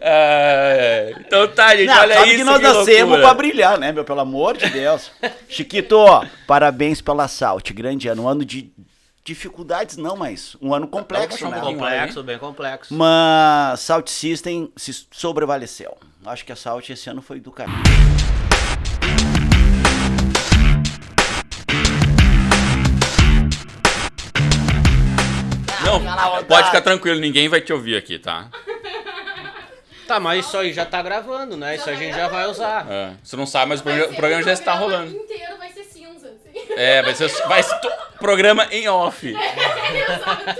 É, então tá, gente, Não, olha sabe isso. que nós nascemos loucura. pra brilhar, né, meu? Pelo amor de Deus. Chiquito, parabéns pela Salt. Grande ano. Um ano de dificuldades, não, mas um ano complexo, né? baixar um pouquinho. Complexo, bem complexo. Mas Salt System se sobrevaleceu. Acho que a Salt esse ano foi do caralho. Não, pode ficar tranquilo, ninguém vai te ouvir aqui, tá? Tá, mas isso aí já tá gravando, né? Isso a gente já vai usar. É, você não sabe, mas o programa, o programa já está rolando. inteiro vai ser cinza, assim. É, vai ser, vai ser to- programa em off.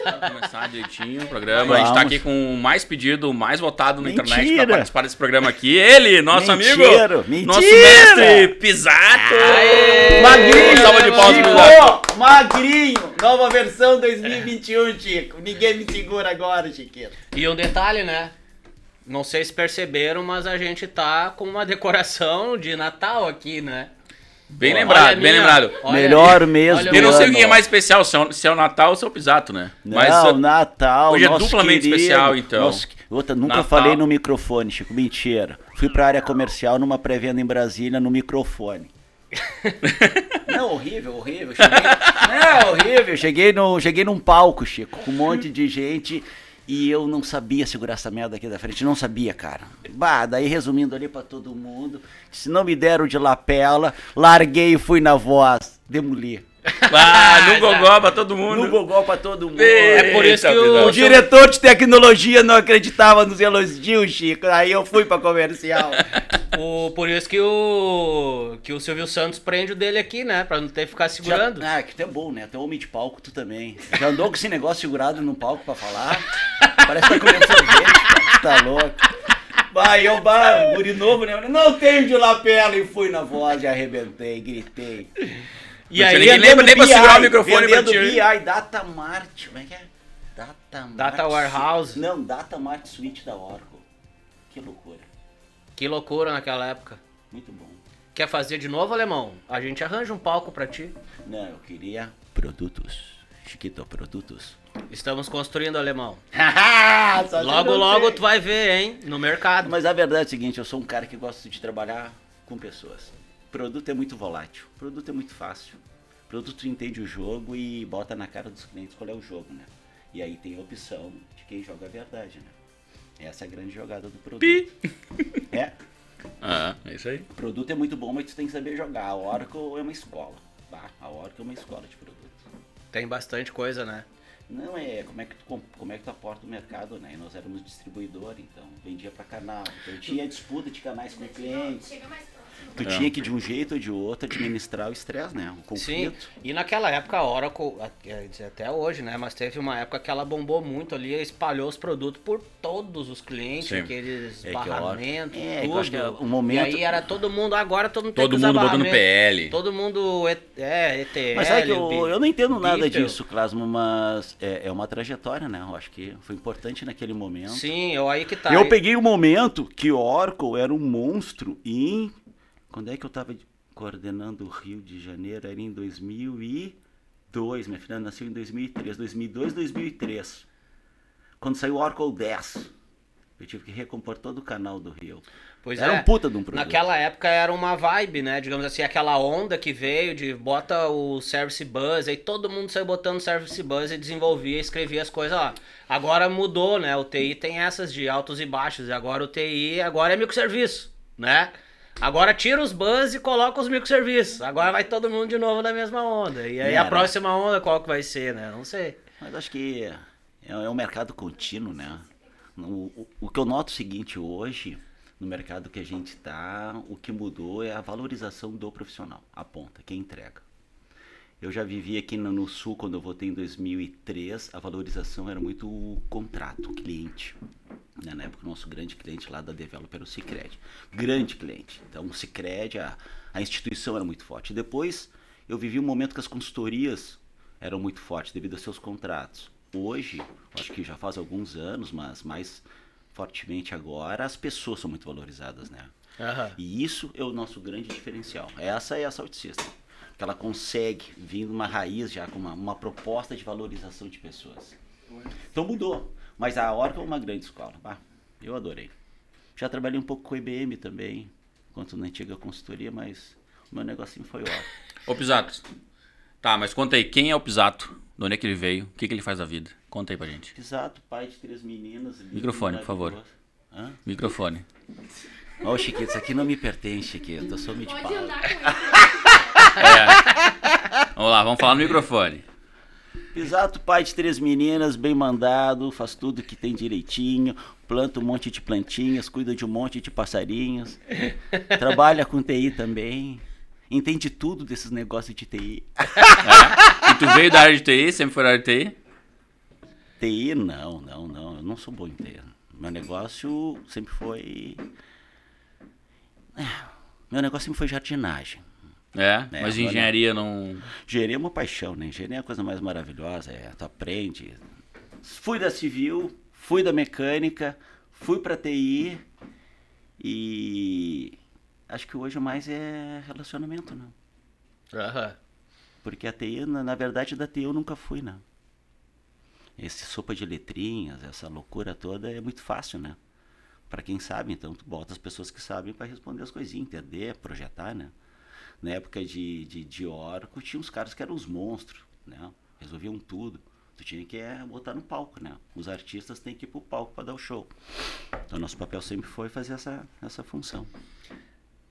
Vamos começar direitinho o programa. A gente tá Vamos. aqui com o mais pedido, o mais votado na internet Mentira. pra participar desse programa aqui. Ele, nosso Mentira, amigo. mentira. Nosso mestre Pisato. Magrinho! Salva de palmas pro Pisato. Chico! Magrinho! Nova versão 2021, Chico. Ninguém me segura agora, Chiquito. E um detalhe, né? Não sei se perceberam, mas a gente tá com uma decoração de Natal aqui, né? Bem Olha lembrado, bem minha- lembrado. olha Melhor do Eu não sei o que é mais especial, se é o, se é o Natal ou se é o Pisato, né? Não, Mas Natal. hoje é nosso duplamente querido. especial, então. Nossa, outra, nunca Natal. falei no microfone, Chico. Mentira. Fui pra área comercial numa pré-venda em Brasília no microfone. Não, horrível, horrível. Cheguei... Não, horrível. Cheguei, no, cheguei num palco, Chico, com um monte de gente e eu não sabia segurar essa merda aqui da frente. Não sabia, cara. Bah, daí resumindo ali pra todo mundo, se não me deram de lapela, larguei e fui na voz. Demoli. Ah, no gogó pra todo mundo. No gogó pra todo mundo. É por isso que o- Pisato. O diretor de tecnologia não acreditava nos elogios, Chico. Aí eu fui pra comercial. O, por isso que o, que o Silvio Santos prende o dele aqui, né? Pra não ter que ficar segurando. Já, ah, que tu é bom, né? Tu é homem de palco, tu também. Já andou com esse negócio segurado no palco pra falar? Parece que tá comendo sorvete. Tá louco. Vai, eu, bah, guri novo, né? Não tenho de lapela e fui na voz e arrebentei, gritei. E aí, ninguém lembra nem pra BI, segurar o microfone pra vendendo ti. BI, Data Mart, como é que é? Data Mart. Data Warehouse. Não, Data Mart Suite da Oracle. Que loucura. que loucura naquela época. Muito bom. Quer fazer de novo, alemão? A gente arranja um palco pra ti. Não, eu queria produtos. Chiquito, produtos. Estamos construindo, alemão. Logo, logo sei. tu vai ver, hein? No mercado. Mas a verdade é o seguinte, eu sou um cara que gosta de trabalhar com pessoas. Produto é muito volátil, produto é muito fácil. Produto entende o jogo e bota na cara dos clientes qual é o jogo, né? E aí tem a opção de quem joga a verdade, né? Essa é a grande jogada do produto. Pi. É, Ah, é isso aí. o produto é muito bom, mas tu tem que saber jogar. A Oracle é uma escola. Bah, a Oracle é uma escola de produto. Tem bastante coisa, né? Não é como é que tu, com- como é que tu aporta o mercado, né? E nós éramos distribuidor, então vendia pra canal. Então tinha disputa de canais com clientes. Chega mais. Tu É. tinha que de um jeito ou de outro administrar o estresse, né? O Sim, conflito. e naquela época a Oracle, dizer, até hoje, né? Mas teve uma época que ela bombou muito ali, espalhou os produtos por todos os clientes, Sim. É aqueles Oracle- barramentos, é, tudo. é um momento- E aí era todo mundo, agora todo mundo tem Todo mundo botando. PL. Todo mundo, é, é ETL. Mas sabe que eu, eu não entendo nada Beetle. disso, Clasmo, mas é, é uma trajetória, né? Eu acho que foi importante naquele momento. Sim, eu aí que tá. Eu peguei o momento que Oracle era um monstro em. Quando é que eu tava coordenando o Rio de Janeiro? Era em 2002. Minha filha nasceu em 2003. 2002, 2003. Quando saiu o Oracle 10. Eu tive que recompor todo o canal do Rio. Pois era é. um puta de um produto. Naquela época era uma vibe, né? Digamos assim, aquela onda que veio de bota o Service Bus, aí todo mundo saiu botando Service Bus e desenvolvia, escrevia as coisas lá. Agora mudou, né? O TI tem essas de altos e baixos, e agora o TI agora é microserviço, né? Agora tira os bus e coloca os microserviços. Agora vai todo mundo de novo na mesma onda. E aí a próxima onda qual que vai ser, né? Não sei. Mas acho que é, é um mercado contínuo, né? O, o, o que eu noto é o seguinte hoje, no mercado que a gente está, o que mudou é a valorização do profissional, a ponta, quem entrega. Eu já vivi aqui no, no Sul, quando eu voltei em 2003, a valorização era muito o contrato, o cliente. Né? Na época, o nosso grande cliente lá da Developer era o Cicred. Grande cliente. Então, o Cicred, a, a instituição era muito forte. Depois, eu vivi um momento que as consultorias eram muito fortes devido aos seus contratos. Hoje, acho que já faz alguns anos, mas mais fortemente agora, as pessoas são muito valorizadas, né? Aham. E isso é o nosso grande diferencial. Essa é a Salt System. Que ela consegue vir numa raiz já com uma, uma proposta de valorização de pessoas. Então mudou. Mas a Oracle é uma grande escola. Bah, eu adorei. Já trabalhei um pouco com IBM também, enquanto na antiga consultoria, mas o meu negocinho foi ótimo. Ô, Pisato. Tá, mas conta aí, quem é o Pisato? De onde é que ele veio? O que, que ele faz da vida? Conta aí pra gente. Exato, pai de três meninas. Microfone, por favor. Hã? Microfone. Ó, Chiquito, isso aqui não me pertence, Chiquito. Eu sou meio de Pode pau. andar com ele. Vamos lá, vamos falar no microfone. Exato, pai de três meninas, bem mandado, faz tudo que tem direitinho, planta um monte de plantinhas, cuida de um monte de passarinhos, trabalha com TI também, entende tudo desses negócios de TI. E tu veio da área de TI? Sempre foi da área de TI? TI, não, não, não, eu não sou bom em TI. Meu negócio sempre foi. É, Meu negócio sempre foi jardinagem. É, É, mas agora- engenharia não. Engenharia é uma paixão, né? Engenharia é a coisa mais maravilhosa, é, tu aprende. Fui da civil, fui da mecânica, fui pra TI e acho que hoje mais é relacionamento, né? Aham. Porque a TI, na, na verdade, da TI eu nunca fui, né? Esse sopa de letrinhas, essa loucura toda é muito fácil, né? Pra quem sabe, então tu bota as pessoas que sabem pra responder as coisinhas, entender, projetar, né? Na época de, de, de Oracle, tinha uns caras que eram os monstros, né? Resolviam tudo. Tu tinha que é, botar no palco, né? Os artistas têm que ir pro palco pra dar o show. Então nosso papel sempre foi fazer essa, essa função.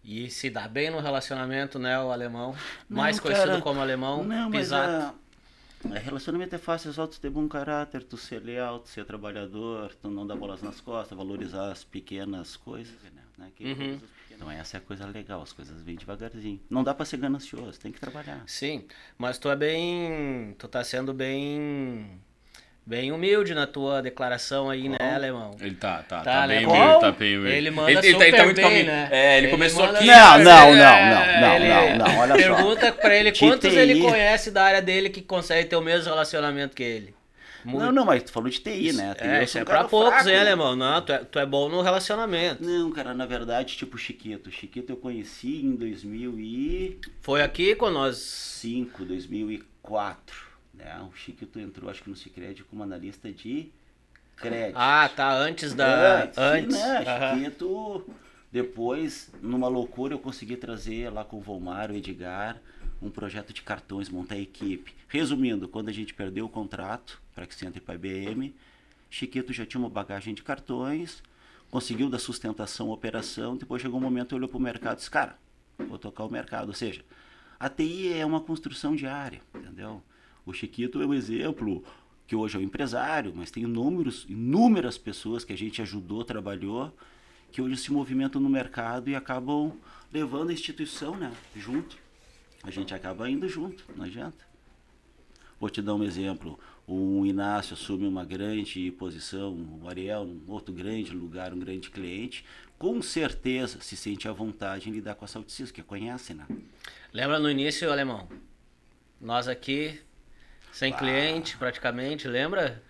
E se dá bem no relacionamento, né, o alemão? Não, Mais conhecido cara, como alemão, Não, mas Pisato. a, a relacionamento é fácil, é só tu ter bom caráter, tu ser leal, tu ser trabalhador, tu não dar bolas nas costas, valorizar as pequenas coisas, né? né? Que Uhum. coisas. Então essa é a coisa legal, as coisas vêm devagarzinho. Não dá pra ser ganancioso, tem que trabalhar. Sim, mas tu é bem. Tu tá sendo bem. Bem humilde na tua declaração aí, né, alemão? Ele tá, tá, Tá, tá, né? bem Qual? humilde, tá bem humilde. Ele manda ele, ele, tá- ele super tá muito bem, né? É, ele, Ele começou aqui. super Não, bem. não, não, É, não, ele- não, não, olha só. Pergunta pra ele quantos ele conhece da área dele que consegue ter o mesmo relacionamento que ele. Muito. Não, não, mas tu falou de TI, né? TI, É, isso é um pra poucos, fraco, hein, né? alemão? Não, tu é, tu é bom no relacionamento. Não, cara, na verdade, tipo Chiquito. Chiquito eu conheci em 2005, Foi aqui com nós. 2004. Né? O Chiquito entrou, acho que no Cicred, como analista de crédito. Ah, tá, antes da. Antes, Antes. sim, né? Aham. Chiquito, depois, numa loucura, eu consegui trazer lá com o Volmar, o Edgar, um projeto de cartões, montar a equipe. Resumindo, quando a gente perdeu o contrato para que entre para a IBM, Chiquito já tinha uma bagagem de cartões, conseguiu dar sustentação à operação, depois chegou um momento, olhou para o mercado e disse, cara, vou tocar o mercado. Ou seja, a TI é uma construção diária, entendeu? O Chiquito é um exemplo que hoje é um empresário, mas tem inúmeros, inúmeras pessoas que a gente ajudou, trabalhou, que hoje se movimentam no mercado e acabam levando a instituição né, junto. A gente acaba indo junto, não adianta. Vou te dar um exemplo. O Inácio assume uma grande posição, o Ariel, um outro grande lugar, um grande cliente. Com certeza se sente à vontade em lidar com a Salticis, que conhece, né? Lembra no início, alemão? Nós aqui, sem cliente praticamente, lembra?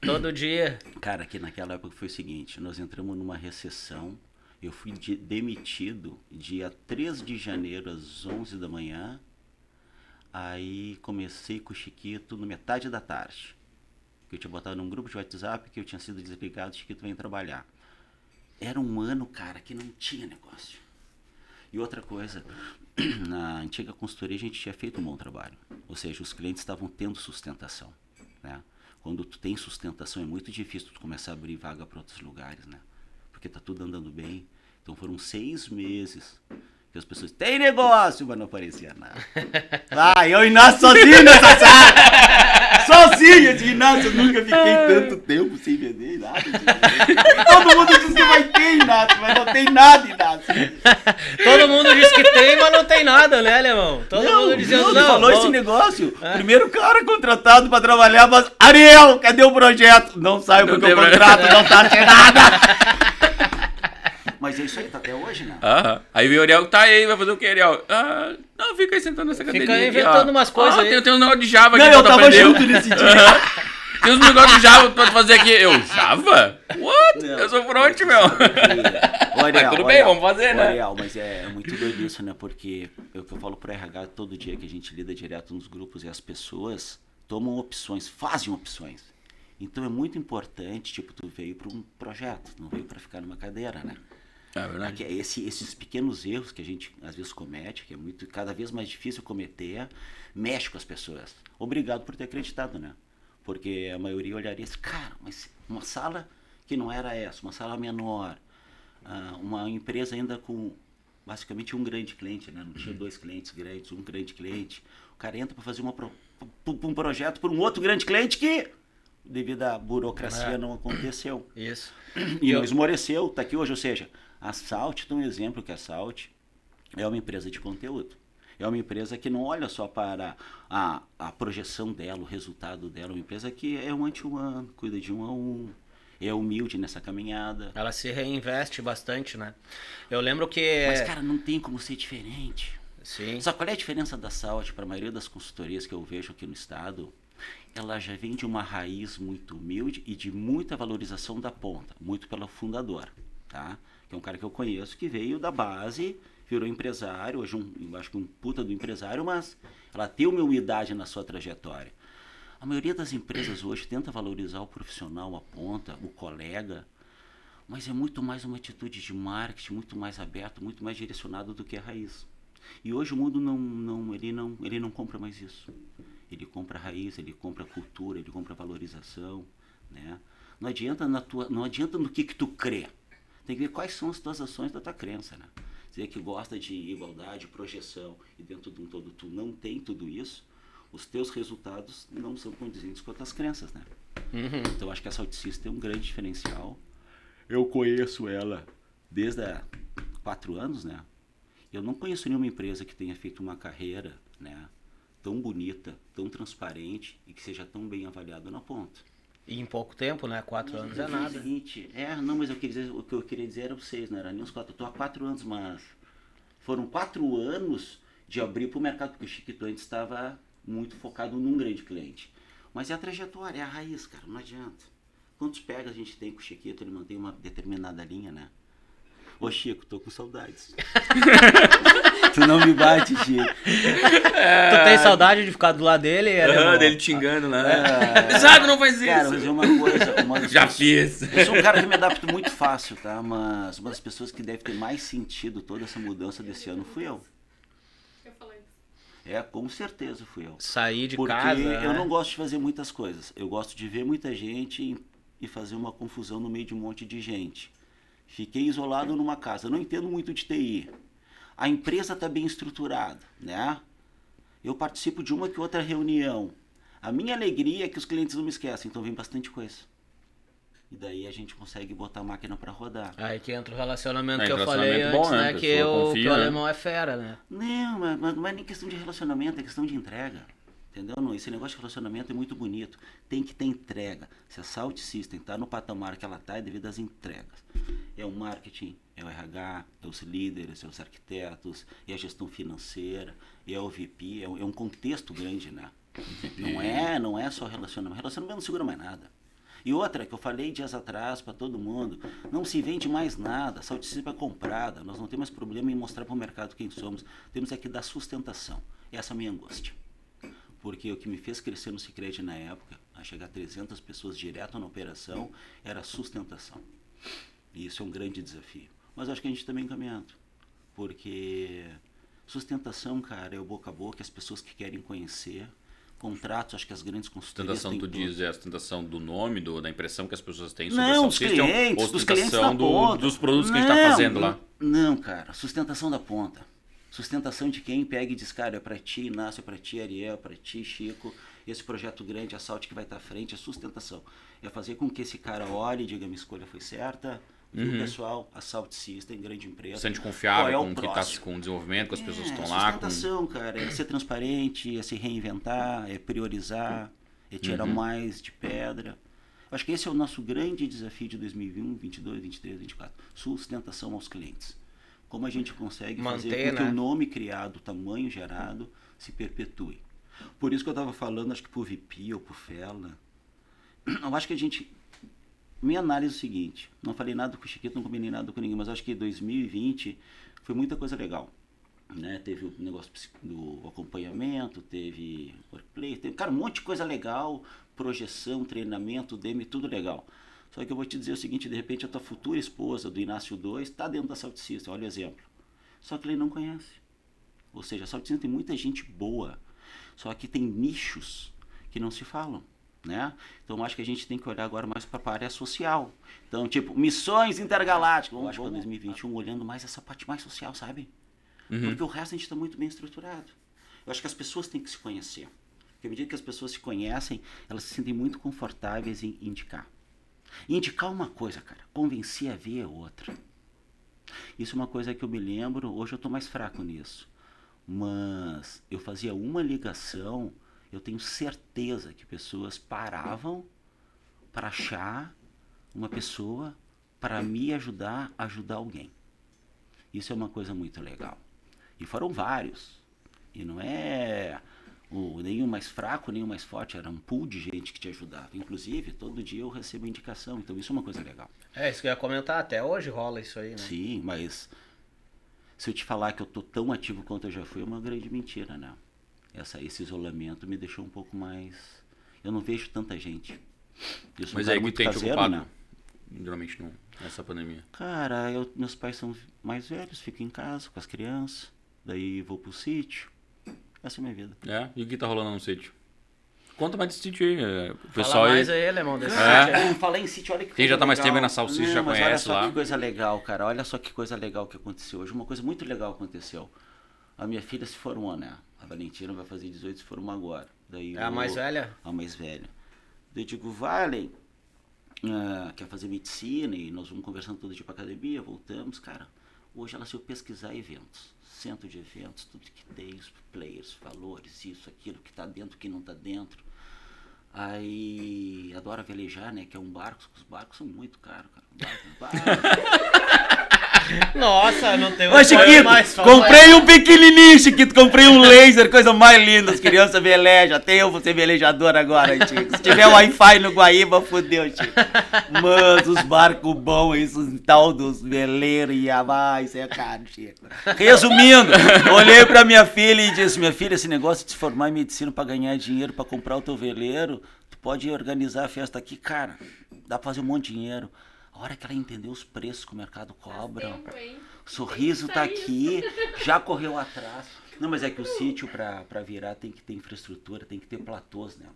Todo dia. Cara, que naquela época foi o seguinte, nós entramos numa recessão, eu fui de- demitido dia 3 de janeiro às 11 da manhã, aí comecei com o Chiquito no metade da tarde, que eu tinha botado num grupo de WhatsApp que eu tinha sido desligado, o Chiquito veio trabalhar. Era um ano, cara, que não tinha negócio. E outra coisa, na antiga consultoria a gente tinha feito um bom trabalho. Ou seja, os clientes estavam tendo sustentação. Né? Quando tu tem sustentação é muito difícil tu começar a abrir vaga para outros lugares, né? Porque tá tudo andando bem. Então foram seis meses que as pessoas tem negócio, mas não aparecia nada. Ah, eu e Inácio sozinho nessa sala! Sozinho! Eu disse, Inácio, eu nunca fiquei tanto tempo sem vender nada. sem. Todo mundo diz que vai ter, Inácio, mas não tem nada, Inácio. Todo mundo diz que tem, mas não tem nada, né, alemão? Todo não, mundo dizendo não, não. falou vamos- esse negócio. Primeiro cara contratado pra trabalhar, mas Ariel, cadê o projeto? Não saiu porque o contrato não tá assinado. Mas é isso aí, tá até hoje, né? Aham. Aí veio o Ariel, tá aí, vai fazer o que, Ariel? Ah, não, fica aí sentando nessa Fica cadeirinha. aqui, inventando ó. umas coisas Ah, aí. Tem, tem um negócio de Java Não, aqui eu pra tava aprender. junto nesse dia. Tem uns negócios de Java pra tu fazer aqui. Eu, Java? What? Não, eu sou front, meu. Ô, Ariel, Mas tudo bem, Ariel, vamos fazer, né? Ariel, mas é, é muito doido isso, né? Porque eu, eu falo pro RH todo dia que a gente lida direto nos grupos e as pessoas tomam opções, fazem opções. Então é muito importante, tipo, tu veio para um projeto, não veio para ficar numa cadeira, né? É verdade. Esse- esses pequenos erros que a gente às vezes comete, que é muito cada vez mais difícil cometer, mexe com as pessoas. Obrigado por ter acreditado, né? Porque a maioria olharia assim, cara, mas uma sala que não era essa, uma sala menor, ah, uma empresa ainda com basicamente um grande cliente, né? Não tinha dois clientes grandes, um grande cliente. O cara entra para fazer uma pro- um projeto para um outro grande cliente que devido à burocracia É. não aconteceu. Isso. E Eu- não esmoreceu, tá aqui hoje, ou seja, a Salt tem um exemplo que a Salt é uma empresa de conteúdo. É uma empresa que não olha só para a, a projeção dela, o resultado dela, é uma empresa que é um one-to-one, cuida de um a um, é humilde nessa caminhada. Ela se reinveste bastante, né? Eu lembro que. Mas, cara, não tem como ser diferente. Sim. Sabe qual é a diferença da Salt para a maioria das consultorias que eu vejo aqui no estado? Ela já vem de uma raiz muito humilde e de muita valorização da ponta, muito pelo fundador, tá? É um cara que eu conheço que veio da base, virou empresário, hoje um, acho que um puta do empresário, mas ela tem uma humildade na sua trajetória. A maioria das empresas hoje tenta valorizar o profissional, a ponta, o colega, mas é muito mais uma atitude de marketing, muito mais aberto, muito mais direcionado do que a raiz. E hoje o mundo não, não, ele não, ele não compra mais isso. Ele compra raiz, ele compra cultura, ele compra valorização, né? Não adianta na tua, não adianta no que que tu crê. Tem que ver quais são as tuas ações da tua crença, né? Dizer que gosta de igualdade, projeção e dentro de um todo tu não tem tudo isso, os teus resultados não são condizentes com as tuas crenças, né? Uhum. Então acho que essa Auticista tem um grande diferencial. Eu conheço ela desde há quatro anos, né? Eu não conheço nenhuma empresa que tenha feito uma carreira, né? Tão bonita, tão transparente e que seja tão bem avaliada na ponta. E em pouco tempo, né? Quatro anos é O nada. seguinte, é, não, mas eu queria dizer, o que eu queria dizer era vocês, não era nem os quatro. Eu tô há quatro anos, mas foram quatro anos de abrir para o mercado, porque o Chiquito antes estava muito focado num grande cliente. Mas é a trajetória, é a raiz, cara, não adianta. Quantos pegas a gente tem com o Chiquito, ele mantém uma determinada linha, né? Ô Chico, tô com saudades. tu não me bate, Chico. Tu tem saudade de ficar do lado dele? Alemão? dele te engano lá. É. Sabe, não faz isso. Cara, mas é uma coisa. Uma Já pessoas- fiz. Eu sou um cara que me adapto muito fácil, tá? Mas uma das pessoas que deve ter mais sentido toda essa mudança desse ano fui eu. Eu falei isso. É, com certeza fui eu. Sair de Porque casa. eu né? não gosto de fazer muitas coisas. Eu gosto de ver muita gente e fazer uma confusão no meio de um monte de gente. Fiquei isolado numa casa. Eu não entendo muito de TI. A empresa está bem estruturada, né? Eu participo de uma que outra reunião. A minha alegria é que os clientes não me esquecem, então vem bastante coisa. E daí a gente consegue botar a máquina para rodar. Aí que entra o relacionamento É, que eu relacionamento falei bom, antes, né? né? A Que, eu, confia, que o né? alemão é fera, né? Não, mas, mas não é nem questão de relacionamento, é questão de entrega. Entendeu? Não, esse negócio de relacionamento é muito bonito. Tem que ter entrega. Se a Salt System está no patamar que ela está, é devido às entregas. É o marketing, é o RH, é os líderes, é os arquitetos, é a gestão financeira, é o VP, é um, é um contexto grande, né? Não é, não é só relacionamento. Relacionamento não segura mais nada. E outra que eu falei dias atrás para todo mundo, não se vende mais nada, a Salt System é comprada, nós não temos problema em mostrar para o mercado quem somos, temos é que dar sustentação. Essa é a minha angústia. Porque o que me fez crescer no Cicred na época, a chegar a 300 pessoas direto na operação, era sustentação. E isso é um grande desafio. Mas acho que a gente está bem encaminhando. Porque sustentação, cara, é o boca a boca, as pessoas que querem conhecer. Contratos, acho que as grandes consultorias Sustentação, têm tu tudo. diz, é a sustentação do nome, do, da impressão que as pessoas têm sobre Não, System, clientes, ou dos clientes da sustentação do- ponta. dos produtos que a gente está Não, fazendo lá. Não, cara, sustentação da ponta. Sustentação de quem pega e diz, cara, é pra ti, Inácio, é pra ti, Ariel, é pra ti, Chico. Esse projeto grande, a Salt que vai estar à frente, é sustentação. É fazer com que esse cara olhe e diga, minha escolha foi certa. Viu, pessoal? A Salt System, grande empresa. Se sente Qual confiável é o com o que está próximo? com o desenvolvimento, com as pessoas que É, estão lá. Com... Sustentação, cara, é ser transparente, é se reinventar, é priorizar, é tirar Uhum. mais de pedra. Acho que esse é o nosso grande desafio de 2021, 22, 23, 24. Sustentação aos clientes. Como a gente consegue fazer Manter, com que né? o nome criado, o tamanho gerado, se perpetue. Por isso que eu estava falando, acho que pro VP ou pro Fela. Eu acho que a gente. Minha análise é o seguinte: não falei nada com o Chiquito, não combinei nada com ninguém, mas acho que 2020 foi muita coisa legal. Né? Teve o negócio do acompanhamento, teve workplace, teve cara, um monte de coisa legal, projeção, treinamento, DM, tudo legal. Só que eu vou te dizer o seguinte, de repente a tua futura esposa do Inácio 2 está dentro da Salt System, olha o exemplo. Só que ele não conhece. Ou seja, a Salt System tem muita gente boa, só que tem nichos que não se falam. Né? Então acho que a gente tem que olhar agora mais para a área social. Então, tipo, missões intergalácticas. Eu acho para 2021 olhando mais essa parte mais social, sabe? Uhum. Porque o resto a gente está muito bem estruturado. Eu acho que as pessoas têm que se conhecer. Porque à medida que as pessoas se conhecem, elas se sentem muito confortáveis em indicar. E indicar uma coisa, cara, convencer a ver outra. Isso é uma coisa que eu me lembro, hoje eu estou mais fraco nisso. Mas eu fazia uma ligação, eu tenho certeza que pessoas paravam para achar uma pessoa para me ajudar a ajudar alguém. Isso é uma coisa muito legal. E foram vários. E não é o, o mais fraco, nem o mais forte, era um pool de gente que te ajudava. Inclusive, todo dia eu recebo indicação, então isso é uma coisa legal. É, isso que eu ia comentar, até hoje rola isso aí, né? Sim, mas se eu te falar que eu tô tão ativo quanto eu já fui, é uma grande mentira, né? Essa, esse isolamento me deixou um pouco mais. Eu não vejo tanta gente. Eu sou Mas que muito tem te caseiro, ocupado, né? geralmente não, nessa pandemia. Cara, eu, meus pais são mais velhos, fico em casa com as crianças, daí vou pro sítio. Essa é a minha vida. É? E o que tá rolando no sítio? Conta mais desse sítio aí. é, O Fala pessoal mais aí. aí, Alemão, desse É. sítio aí. Falar em sítio, olha que Quem coisa já tá mais legal. tempo aí na Salsicha já mas olha conhece só lá. que coisa legal, cara. Olha só que coisa legal que aconteceu hoje. Uma coisa muito legal aconteceu. A minha filha se formou, né? A Valentina vai fazer 18 se formou agora. Daí É a mais velha? A mais velha. Eu digo, Valen, ah, quer fazer medicina e nós vamos conversando todo dia pra academia, voltamos, cara. Hoje ela saiu pesquisar eventos. Centro de eventos, tudo que tem, os players, valores, isso, aquilo, que tá dentro, que não tá dentro. Aí adora velejar, né? Que é um barco, os barcos são muito caros, cara. Barco, barco. Nossa, não tem Ô, Chiquito, comprei um pequenininho, Chiquito, comprei um laser, coisa mais linda. As crianças velejam, até eu vou ser velejador agora, Chico. Se tiver Wi-Fi no Guaíba, fodeu, Chico. Mas os barcos bons, esses tal dos veleiros e a mais, isso é caro, Chico. Resumindo, olhei pra minha filha e disse, minha filha, esse negócio de se formar em medicina pra ganhar dinheiro, pra comprar o teu veleiro, tu pode organizar a festa aqui, cara, dá pra fazer um monte de dinheiro. A hora que ela entendeu os preços que o mercado cobra, Tempo, hein? o sorriso tá aqui, já correu atrás. Não, mas é que o sítio pra, pra virar tem que ter infraestrutura, tem que ter platôs, né?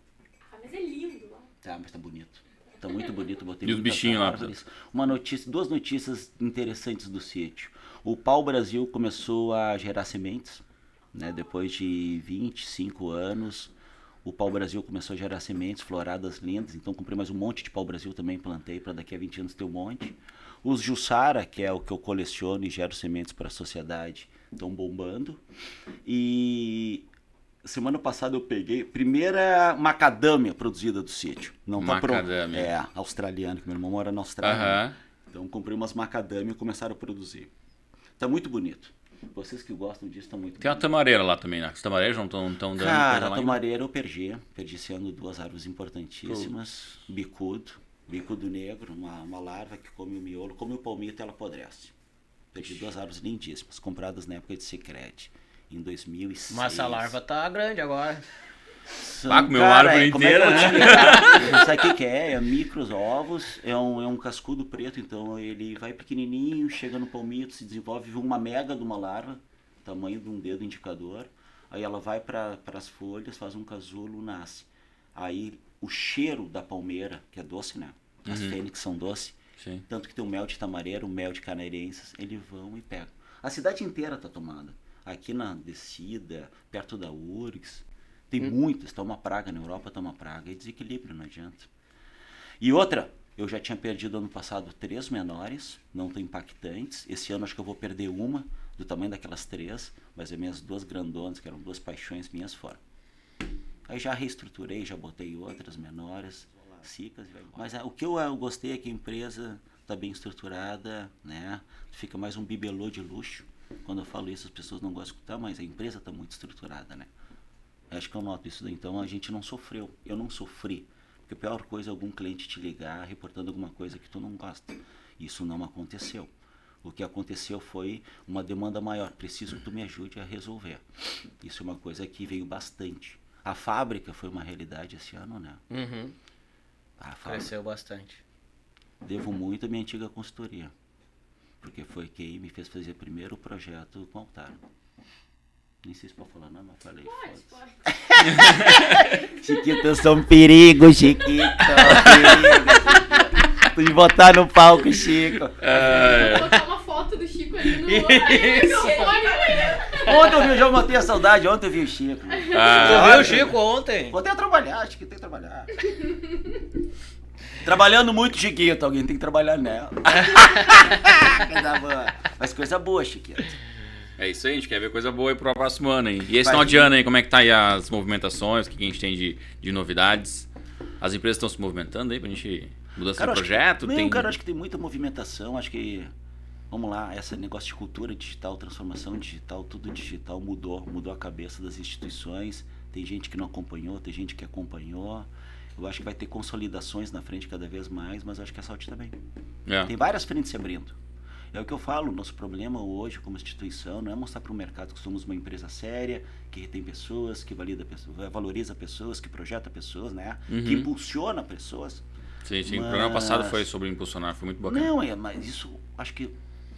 Ah, mas é lindo lá. Tá, mas tá bonito. Tá muito bonito, botei E os bichinhos lá? árvores. Uma notícia, duas notícias interessantes do sítio. O Pau Brasil começou a gerar sementes, né? Depois de 25 anos, o Pau Brasil começou a gerar sementes floradas lindas. Então comprei mais um monte de Pau Brasil também, plantei para daqui a 20 anos ter um monte. Os Jussara, que é o que eu coleciono e gero sementes para a sociedade, estão bombando. E semana passada eu peguei primeira macadâmia produzida do sítio. Não tá pronto. É, australiano, que meu irmão mora na Austrália. Aham. Então comprei umas macadâmia e começaram a produzir. Tá muito bonito. Vocês que gostam disso, tá muito Tem uma bonito. tamareira lá também, né? As tamareiras não estão tão dando Cara, a tomareira eu perdi. Perdi esse ano duas árvores importantíssimas. Bicudo, bicudo negro, uma, uma larva que come o miolo, come o palmito e ela apodrece. Perdi duas árvores lindíssimas, compradas na época de Secret, em 2006. Mas essa larva tá grande agora. São, Ah, comeu uma árvore como é que inteira, né? Sabe o que, que é? É micros ovos, é um, é um cascudo preto, então ele vai pequenininho, chega no palmito, se desenvolve uma mega de uma larva, tamanho de um dedo indicador. Aí ela vai para as folhas, faz um casulo, nasce. Aí o cheiro da palmeira, que é doce, né? As Uhum. fênix são doce, Sim. tanto que tem o mel de tamareiro, o mel de caneirenses, eles vão e pegam. A cidade inteira tá tomando. Aqui na descida, perto da URGS, tem muitas, tá uma praga, na Europa tá uma praga, é desequilíbrio, não adianta. E outra, eu já tinha perdido ano passado três menores, não tão impactantes. Esse ano acho que eu vou perder uma, do tamanho daquelas três, mas as minhas duas grandonas, que eram duas paixões minhas, foram. Aí já reestruturei, já botei outras menores, cicas. Mas ah, o que eu, eu gostei é que a empresa está bem estruturada, né? Fica mais um bibelô de luxo. Quando eu falo isso, as pessoas não gostam de escutar, mas a empresa está muito estruturada, né? Acho que eu noto isso daí. Então a gente não sofreu. Eu não sofri. Porque a pior coisa é algum cliente te ligar reportando alguma coisa que tu não gosta. Isso não aconteceu. O que aconteceu foi uma demanda maior. Preciso que tu me ajude a resolver. Isso é uma coisa que veio bastante. A fábrica foi uma realidade esse ano, né? Uhum. A fábrica. Cresceu bastante. devo muito à minha antiga consultoria. Porque foi quem me fez fazer primeiro o projeto com o Altar. Nem sei se pode falar, não, mas falei. Pode, pode. Chiquito, eu sou um perigo, Chiquito. perigo. Tu de botar no palco, Chico. Vou botar uma foto do Chico ali no. Ontem eu vi, já matei a saudade, ontem eu vi o Chico. Ah, viu o Chico ontem? Vou até trabalhar, acho que tem que trabalhar. Trabalhando muito, Chiquito, alguém tem que trabalhar nela. Mas coisa boa, Chiquito. É isso aí, a gente quer ver coisa boa aí pro próximo ano, hein? E esse Vai final de ano aí, como é que tá aí as movimentações? O que a gente tem de, de novidades? As empresas estão se movimentando aí pra gente. Mudança Cara, de acho que- projeto? não, tem... cara, acho que tem muita movimentação, acho que. Vamos lá, esse negócio de cultura digital, transformação digital, tudo digital mudou, mudou a cabeça das instituições. Tem gente que não acompanhou, tem gente que acompanhou. Eu acho que vai ter consolidações na frente cada vez mais, mas acho que a Saúde também. É. Tem várias frentes se abrindo. É o que eu falo, nosso problema hoje como instituição não é mostrar para o mercado que somos uma empresa séria, que retém pessoas, que valida pessoas, valoriza pessoas, que projeta pessoas, né? Que Uhum. impulsiona pessoas. Sim, sim. O programa passado Mas- foi sobre impulsionar, foi muito bacana. Não, é, mas isso acho que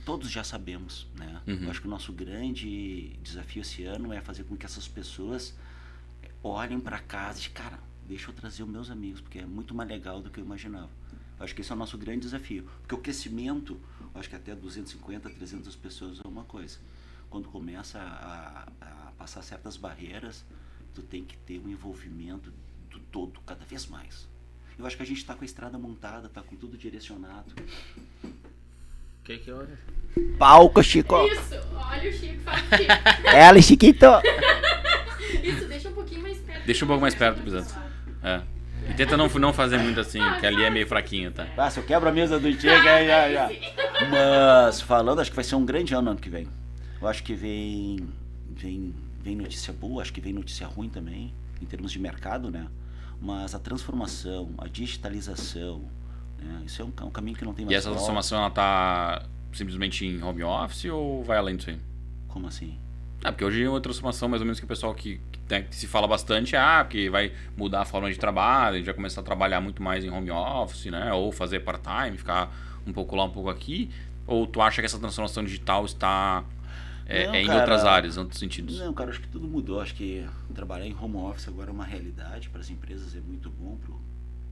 todos já sabemos, né? Uhum. Eu acho que o nosso grande desafio esse ano é fazer com que essas pessoas olhem para casa e cara, deixa eu trazer os meus amigos, porque é muito mais legal do que eu imaginava. Eu acho que esse é o nosso grande desafio, porque o crescimento, acho que até 250, 300 pessoas é uma coisa. Quando começa a, a passar certas barreiras, tu tem que ter um envolvimento do todo, cada vez mais. Eu acho que a gente está com a estrada montada, tá com tudo direcionado. O que que houve? Palco, Chico! Isso, olha o Chico, fala o Chico. Ela, Chiquito! Isso, deixa um pouquinho mais perto. Deixa um pouco mais perto, Pisante. É. E tenta não, não fazer muito assim, que ali é meio fraquinho, tá? Ah, se eu quebro a mesa do Chico, aí já, já. Mas, falando, acho que vai ser um grande ano ano que vem. Eu acho que vem, vem, vem notícia boa, acho que vem notícia ruim também, em termos de mercado, né? Mas a transformação, a digitalização, né? isso é um, um caminho que não tem mais E essa volta. transformação, ela tá simplesmente em home office ou vai além disso aí? Como assim? Ah, porque hoje é uma transformação mais ou menos que o pessoal que, tem- que se fala bastante, ah, porque vai mudar a forma de trabalho, a gente vai começar a trabalhar muito mais em home office, né? Ou fazer part-time, ficar um pouco lá, um pouco aqui. Ou tu acha que essa transformação digital está é, Não, é em cara. outras áreas, em outros sentidos? Não, cara, acho que tudo mudou. Acho que trabalhar em home office agora é uma realidade. Para as empresas é muito bom,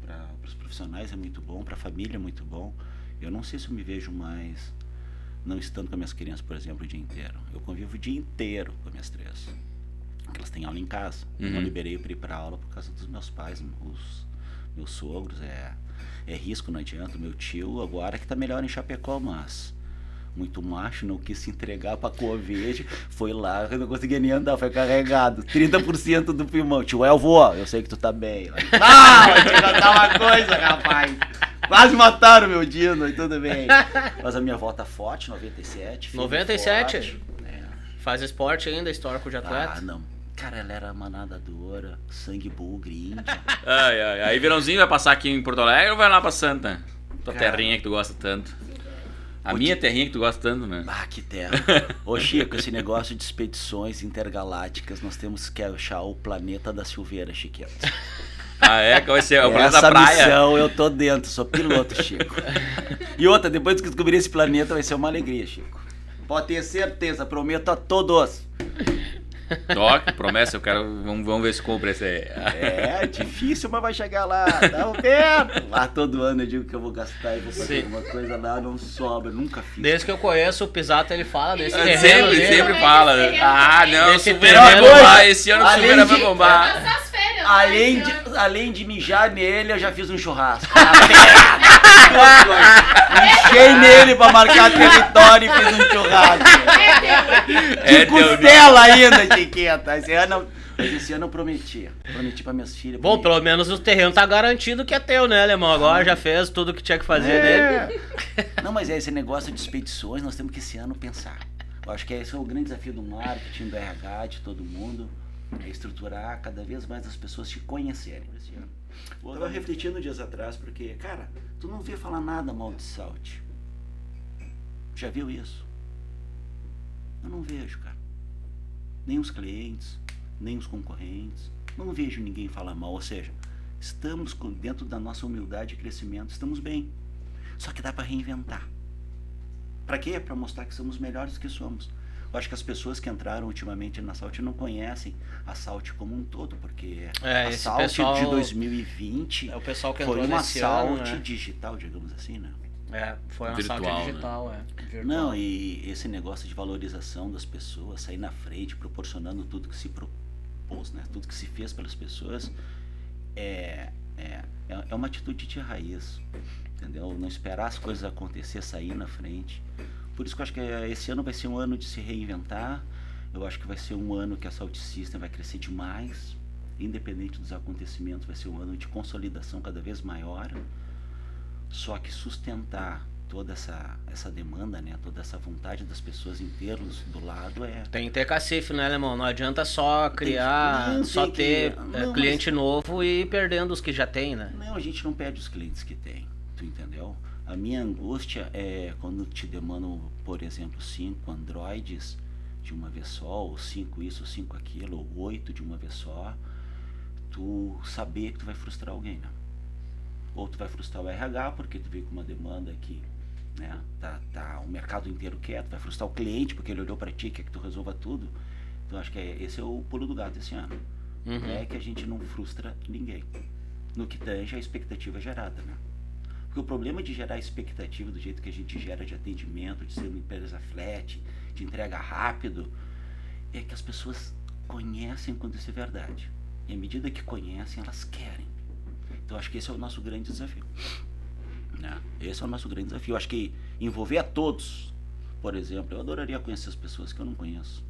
para os profissionais é muito bom, para a família é muito bom. Eu não sei se eu me vejo mais não estando com as minhas crianças, por exemplo, o dia inteiro. Eu convivo o dia inteiro com as minhas três. Porque elas têm aula em casa. Eu não Uhum. liberei para ir para aula por causa dos meus pais, os meus sogros. É, é risco, não adianta. Meu tio agora que tá melhor em Chapecó, mas muito macho, não quis se entregar pra Covid, foi lá, eu não conseguia nem andar, foi carregado. 30% do pulmão. Tio Elvo, eu sei que tu tá bem. Ah, vai te contar uma coisa, rapaz. Quase mataram meu Dino e tudo bem. Mas a minha avó tá forte, 97. firme e 97? forte. É. Faz esporte ainda, histórico de atleta? Ah, não. Cara, ela era uma nadadora, sangue bugre, índia. Ai, ai, aí verãozinho vai passar aqui em Porto Alegre ou vai lá pra Santa? Tua Cara. terrinha que tu gosta tanto. A minha te- terrinha que tu gosta tanto, né? Ah, que terra. Ô Chico, esse negócio de expedições intergalácticas, nós temos que achar o planeta da Silveira, Chiquito. Ah, é? Qual vai ser? O planeta da praia? missão eu tô dentro, sou piloto, Chico. E outra, depois que descobrir esse planeta vai ser uma alegria, Chico. Pode ter certeza, prometo a todos. Toque, promessa, eu quero. Vamos, vamos ver se compra esse aí. É, difícil, mas vai chegar lá. Tá perto. Lá todo ano eu digo que eu vou gastar e vou fazer Sim. alguma coisa lá, não sobra, nunca fiz. Desde que eu conheço o Pisato, ele fala desse É, terreno sempre, dele. sempre fala. né? Ah, não, Esse Silveira vai bombar. Esse ano o Silveira vai de- bombar. Né? Além de, além de mijar nele, eu já fiz um churrasco. Mijei nele pra marcar território e fiz um churrasco. É, De deu- costela ainda, Chiqueta. Esse ano, esse ano eu prometi. Prometi pra minhas filhas. Bom, pelo menos o terreno tá garantido que é teu, né, alemão? Agora já fez tudo que tinha que fazer dele. É. Não, mas é esse negócio de expedições, nós temos que esse ano pensar. Eu acho que esse é o grande desafio do marketing, do RH, de todo mundo. É estruturar cada vez mais as pessoas te conhecerem esse ano. Eu tava refletindo dias atrás, porque, cara, tu não vê falar nada mal de Salt. Já viu isso? Eu não vejo, cara. Nem os clientes, nem os concorrentes. Não vejo ninguém falar mal. Ou seja, estamos dentro da nossa humildade e crescimento, estamos bem. Só que dá para reinventar. Para quê? Para mostrar que somos melhores que somos. Eu acho que as pessoas que entraram ultimamente na Salt não conhecem a Salt como um todo, porque É, a Salt pessoal- de 2020 É o pessoal que foi uma ano, Salt né? digital, digamos assim, né? É, foi uma Virtual, saque né? digital, é. Virtual. Não, e esse negócio de valorização das pessoas, sair na frente, proporcionando tudo que se propôs, né? Tudo que se fez pelas pessoas, é, é, é é uma atitude de raiz, entendeu? Não esperar as coisas acontecer, sair na frente. Por isso que eu acho que esse ano vai ser um ano de se reinventar. Eu acho que vai ser um ano que a Salt System vai crescer demais, independente dos acontecimentos, vai ser um ano de consolidação cada vez maior. Só que sustentar toda essa, essa demanda, né, toda essa vontade das pessoas em tê-los do lado é Tem que ter cacife, né, alemão? Não adianta só criar, não, só tem que- ter não, é, mas- cliente novo e ir perdendo os que já tem, né? Não, a gente não perde os clientes que tem, tu entendeu? A minha angústia é quando te demandam, por exemplo, cinco androids de uma vez só, ou cinco isso, ou cinco aquilo, ou oito de uma vez só, tu saber que tu vai frustrar alguém, né? Ou tu vai frustrar o RH porque tu veio com uma demanda que, né, tá, tá o mercado inteiro quieto, vai frustrar o cliente porque ele olhou para ti, quer que tu resolva tudo. Então acho que é, esse é o pulo do gato esse ano. Uhum. É que a gente não frustra ninguém. No que tange a expectativa gerada, né? Porque o problema de gerar expectativa do jeito que a gente gera de atendimento, de ser uma empresa flat, de entrega rápido, é que as pessoas conhecem quando isso é verdade. E à medida que conhecem, elas querem. Então acho que esse é o nosso grande desafio. Né? Esse é o nosso grande desafio. Acho que envolver a todos, por exemplo, eu adoraria conhecer as pessoas que eu não conheço.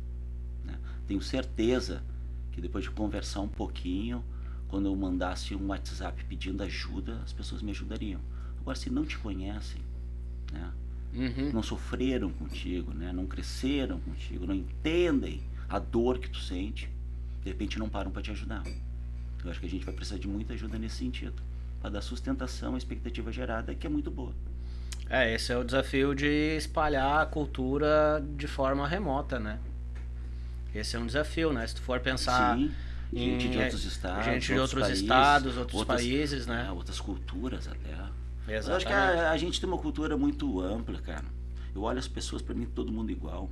né? Tenho certeza que depois de conversar um pouquinho, quando eu mandasse um WhatsApp pedindo ajuda, as pessoas me ajudariam. Agora, se não te conhecem, né? Uhum. não sofreram contigo, né? não cresceram contigo, não entendem a dor que tu sente, de repente não param para te ajudar. Eu acho que a gente vai precisar de muita ajuda nesse sentido, para dar sustentação à expectativa gerada, que é muito boa. É, esse é o desafio de espalhar a cultura de forma remota, né? Esse é um desafio, né? Se tu for pensar Sim, gente em- de outros estados, gente de outros países, estados, outros outras- países, né? é, outras culturas até. Eu acho Exatamente. que a, a gente tem uma cultura muito ampla, cara. Eu olho as pessoas, pra mim, todo mundo igual.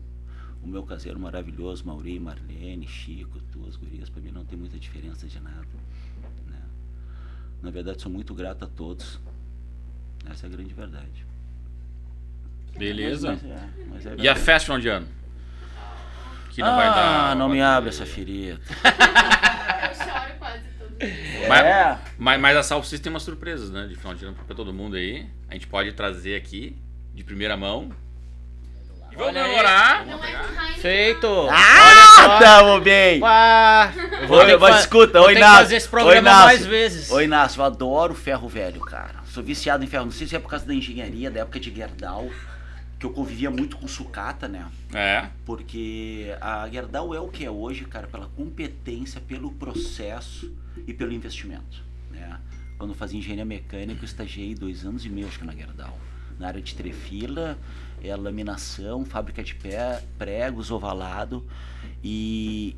O meu caseiro maravilhoso, Mauri, Marlene, Chico, tuas gurias, pra mim não tem muita diferença de nada. né? Na verdade, sou muito grato a todos. Essa é a grande verdade. Beleza. Mas, mas é, mas é E a festa final de ano? Que não ah, vai dar. não me abre essa ferida. Eu choro quase todo dia. Mas, É. mas, mas a Salve System tem umas surpresas, né? De final de ano pra todo mundo aí. A gente pode trazer aqui, de primeira mão. Vamos comemorar. É. Feito! Ah, tamo bem! Pá! Eu vou Oi, fa- escuta, vou oi, Inácio. fazer esse Oi, programa Inácio. mais vezes. Ô Inácio, eu adoro ferro velho, cara. Sou viciado em ferro. Não sei se é por causa da engenharia, da época de Gerdau, que eu convivia muito com sucata, né? É. Porque a Gerdau é o que é hoje, cara, pela competência, pelo processo e pelo investimento, né? Quando eu fazia engenharia mecânica, eu estagiei dois anos e meio, acho que na Gerdau. Na área de trefila, é laminação, fábrica de pé, pregos, ovalado. E,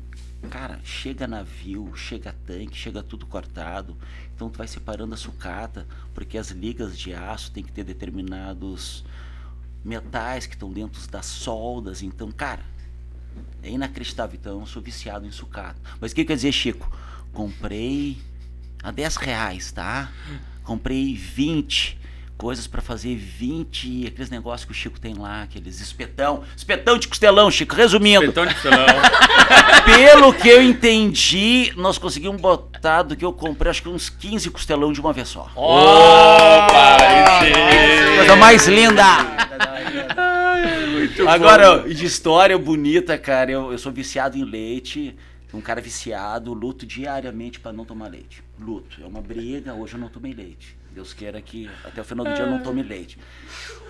cara, chega navio, chega tanque, chega tudo cortado. Então tu vai separando a sucata, porque as ligas de aço tem que ter determinados metais que estão dentro das soldas. Então, cara, é inacreditável. Então, eu sou viciado em sucata. Mas o que quer dizer, Chico? Comprei a 10 reais, tá? Comprei 20 coisas pra fazer 20, aqueles negócios que o Chico tem lá, aqueles espetão, espetão de costelão, Chico. Resumindo, Petão de costelão. pelo que eu entendi, nós conseguimos botar do que eu comprei, acho que uns 15 costelão de uma vez só. Opa, sim. Coisa mais linda! Muito Agora, bom. de história bonita, cara, eu, eu sou viciado em leite, um cara viciado, luto diariamente pra não tomar leite. Luto, é uma briga, hoje eu não tomei leite. Deus queira que até o final do dia eu não tome leite.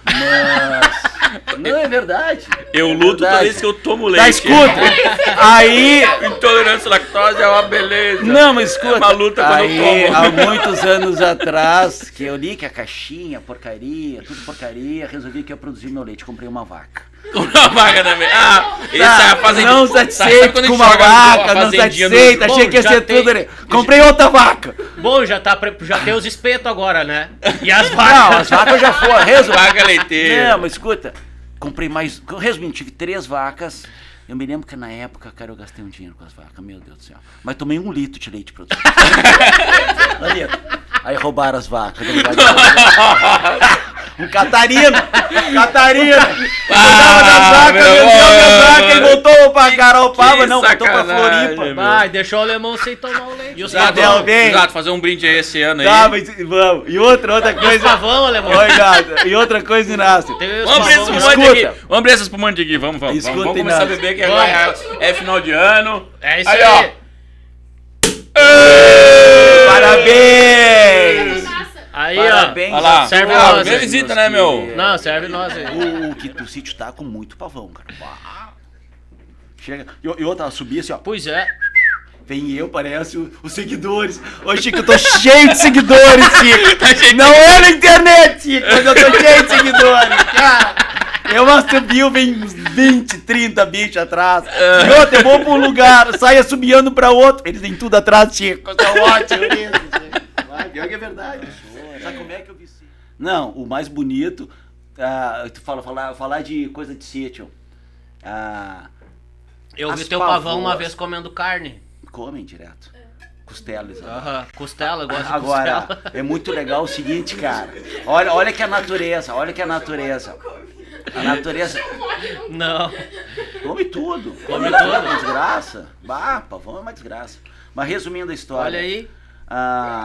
Mas. Não, é verdade. Eu É luto toda verdade. vez que eu tomo Tá, leite. escuta. Aí. Intolerância à lactose é uma beleza. Não, mas escuta. É uma luta quando aí, eu tomo. há muitos anos atrás, que eu li que a caixinha, porcaria, tudo porcaria, resolvi que ia produzir meu leite. Comprei uma vaca. Uma vaga também. Ah, esse Tá, é a fazendinha. não satisfeito a com uma vaca, não satisfeito, achei que ia ser tem- tudo ali. Comprei outra vaca. Bom, já, tá, já tem os espetos agora, né? E as Não, vacas. as vacas já foram. Vaca leiteira. Não, mas escuta, comprei mais. Resumindo, tive três vacas. Eu me lembro que na época, cara, eu gastei um dinheiro com as vacas, meu Deus do céu. Mas tomei um litro de leite produzido. Aí roubaram as vacas. um Catarina! Catarina! Das vacas, meu vendeu minhas amor. vacas e voltou pra Garopaba, que não, voltou pra Floripa. meu. Vai, deixou o alemão sem tomar o leite. E os Exato, gatos, bem. exato, fazer um brinde aí esse ano aí. Tá, mas vamos. E outra, outra coisa. pavão, alemão. Oi, gato. E outra coisa, Inácio. Vamos abrir esse pavão. espumante Escuta. aqui. Vamos abrir esse espumante aqui. Vamos, vamos. Escuta, vamos, vamos começar a Inácio. beber que agora é, é final de ano. É isso Aí, aí. Parabéns! Aí, Parabéns, ó. Olha lá. Serve Ah, nós, hein? visita, né, meu? Não, serve nós aí. O, o que o sítio tá com muito pavão, cara. Chega. E, e outra, subia assim, ó. Pois é. Vem eu, parece o- os seguidores. Ô, Chico, eu tô cheio de seguidores, Chico. Tá cheio de- Não é na internet, Chico, mas eu tô cheio de seguidores. Cara, eu assobio, vem uns 20, 30 bichos atrás. E outra, eu vou pra um lugar, saio assobiando pra outro. Eles vêm tudo atrás, Chico. São ótimos nisso, Chico. Vai, pior que é verdade. Sabe como é que eu vi isso? Não, o mais bonito, ah, tu fala, falar, falar de coisa de sítio. Ah, Eu vi teu pavão uma vez comendo carne. comem direto. Costelas. Aham. Costela, eu gosto de Agora, costela. é muito legal o seguinte, cara. Olha, olha que a natureza, olha que a natureza. A natureza Não. come tudo. Come tudo. tudo. É uma desgraça. Bah, pavão é uma desgraça. Mas resumindo a história. Olha aí. ah,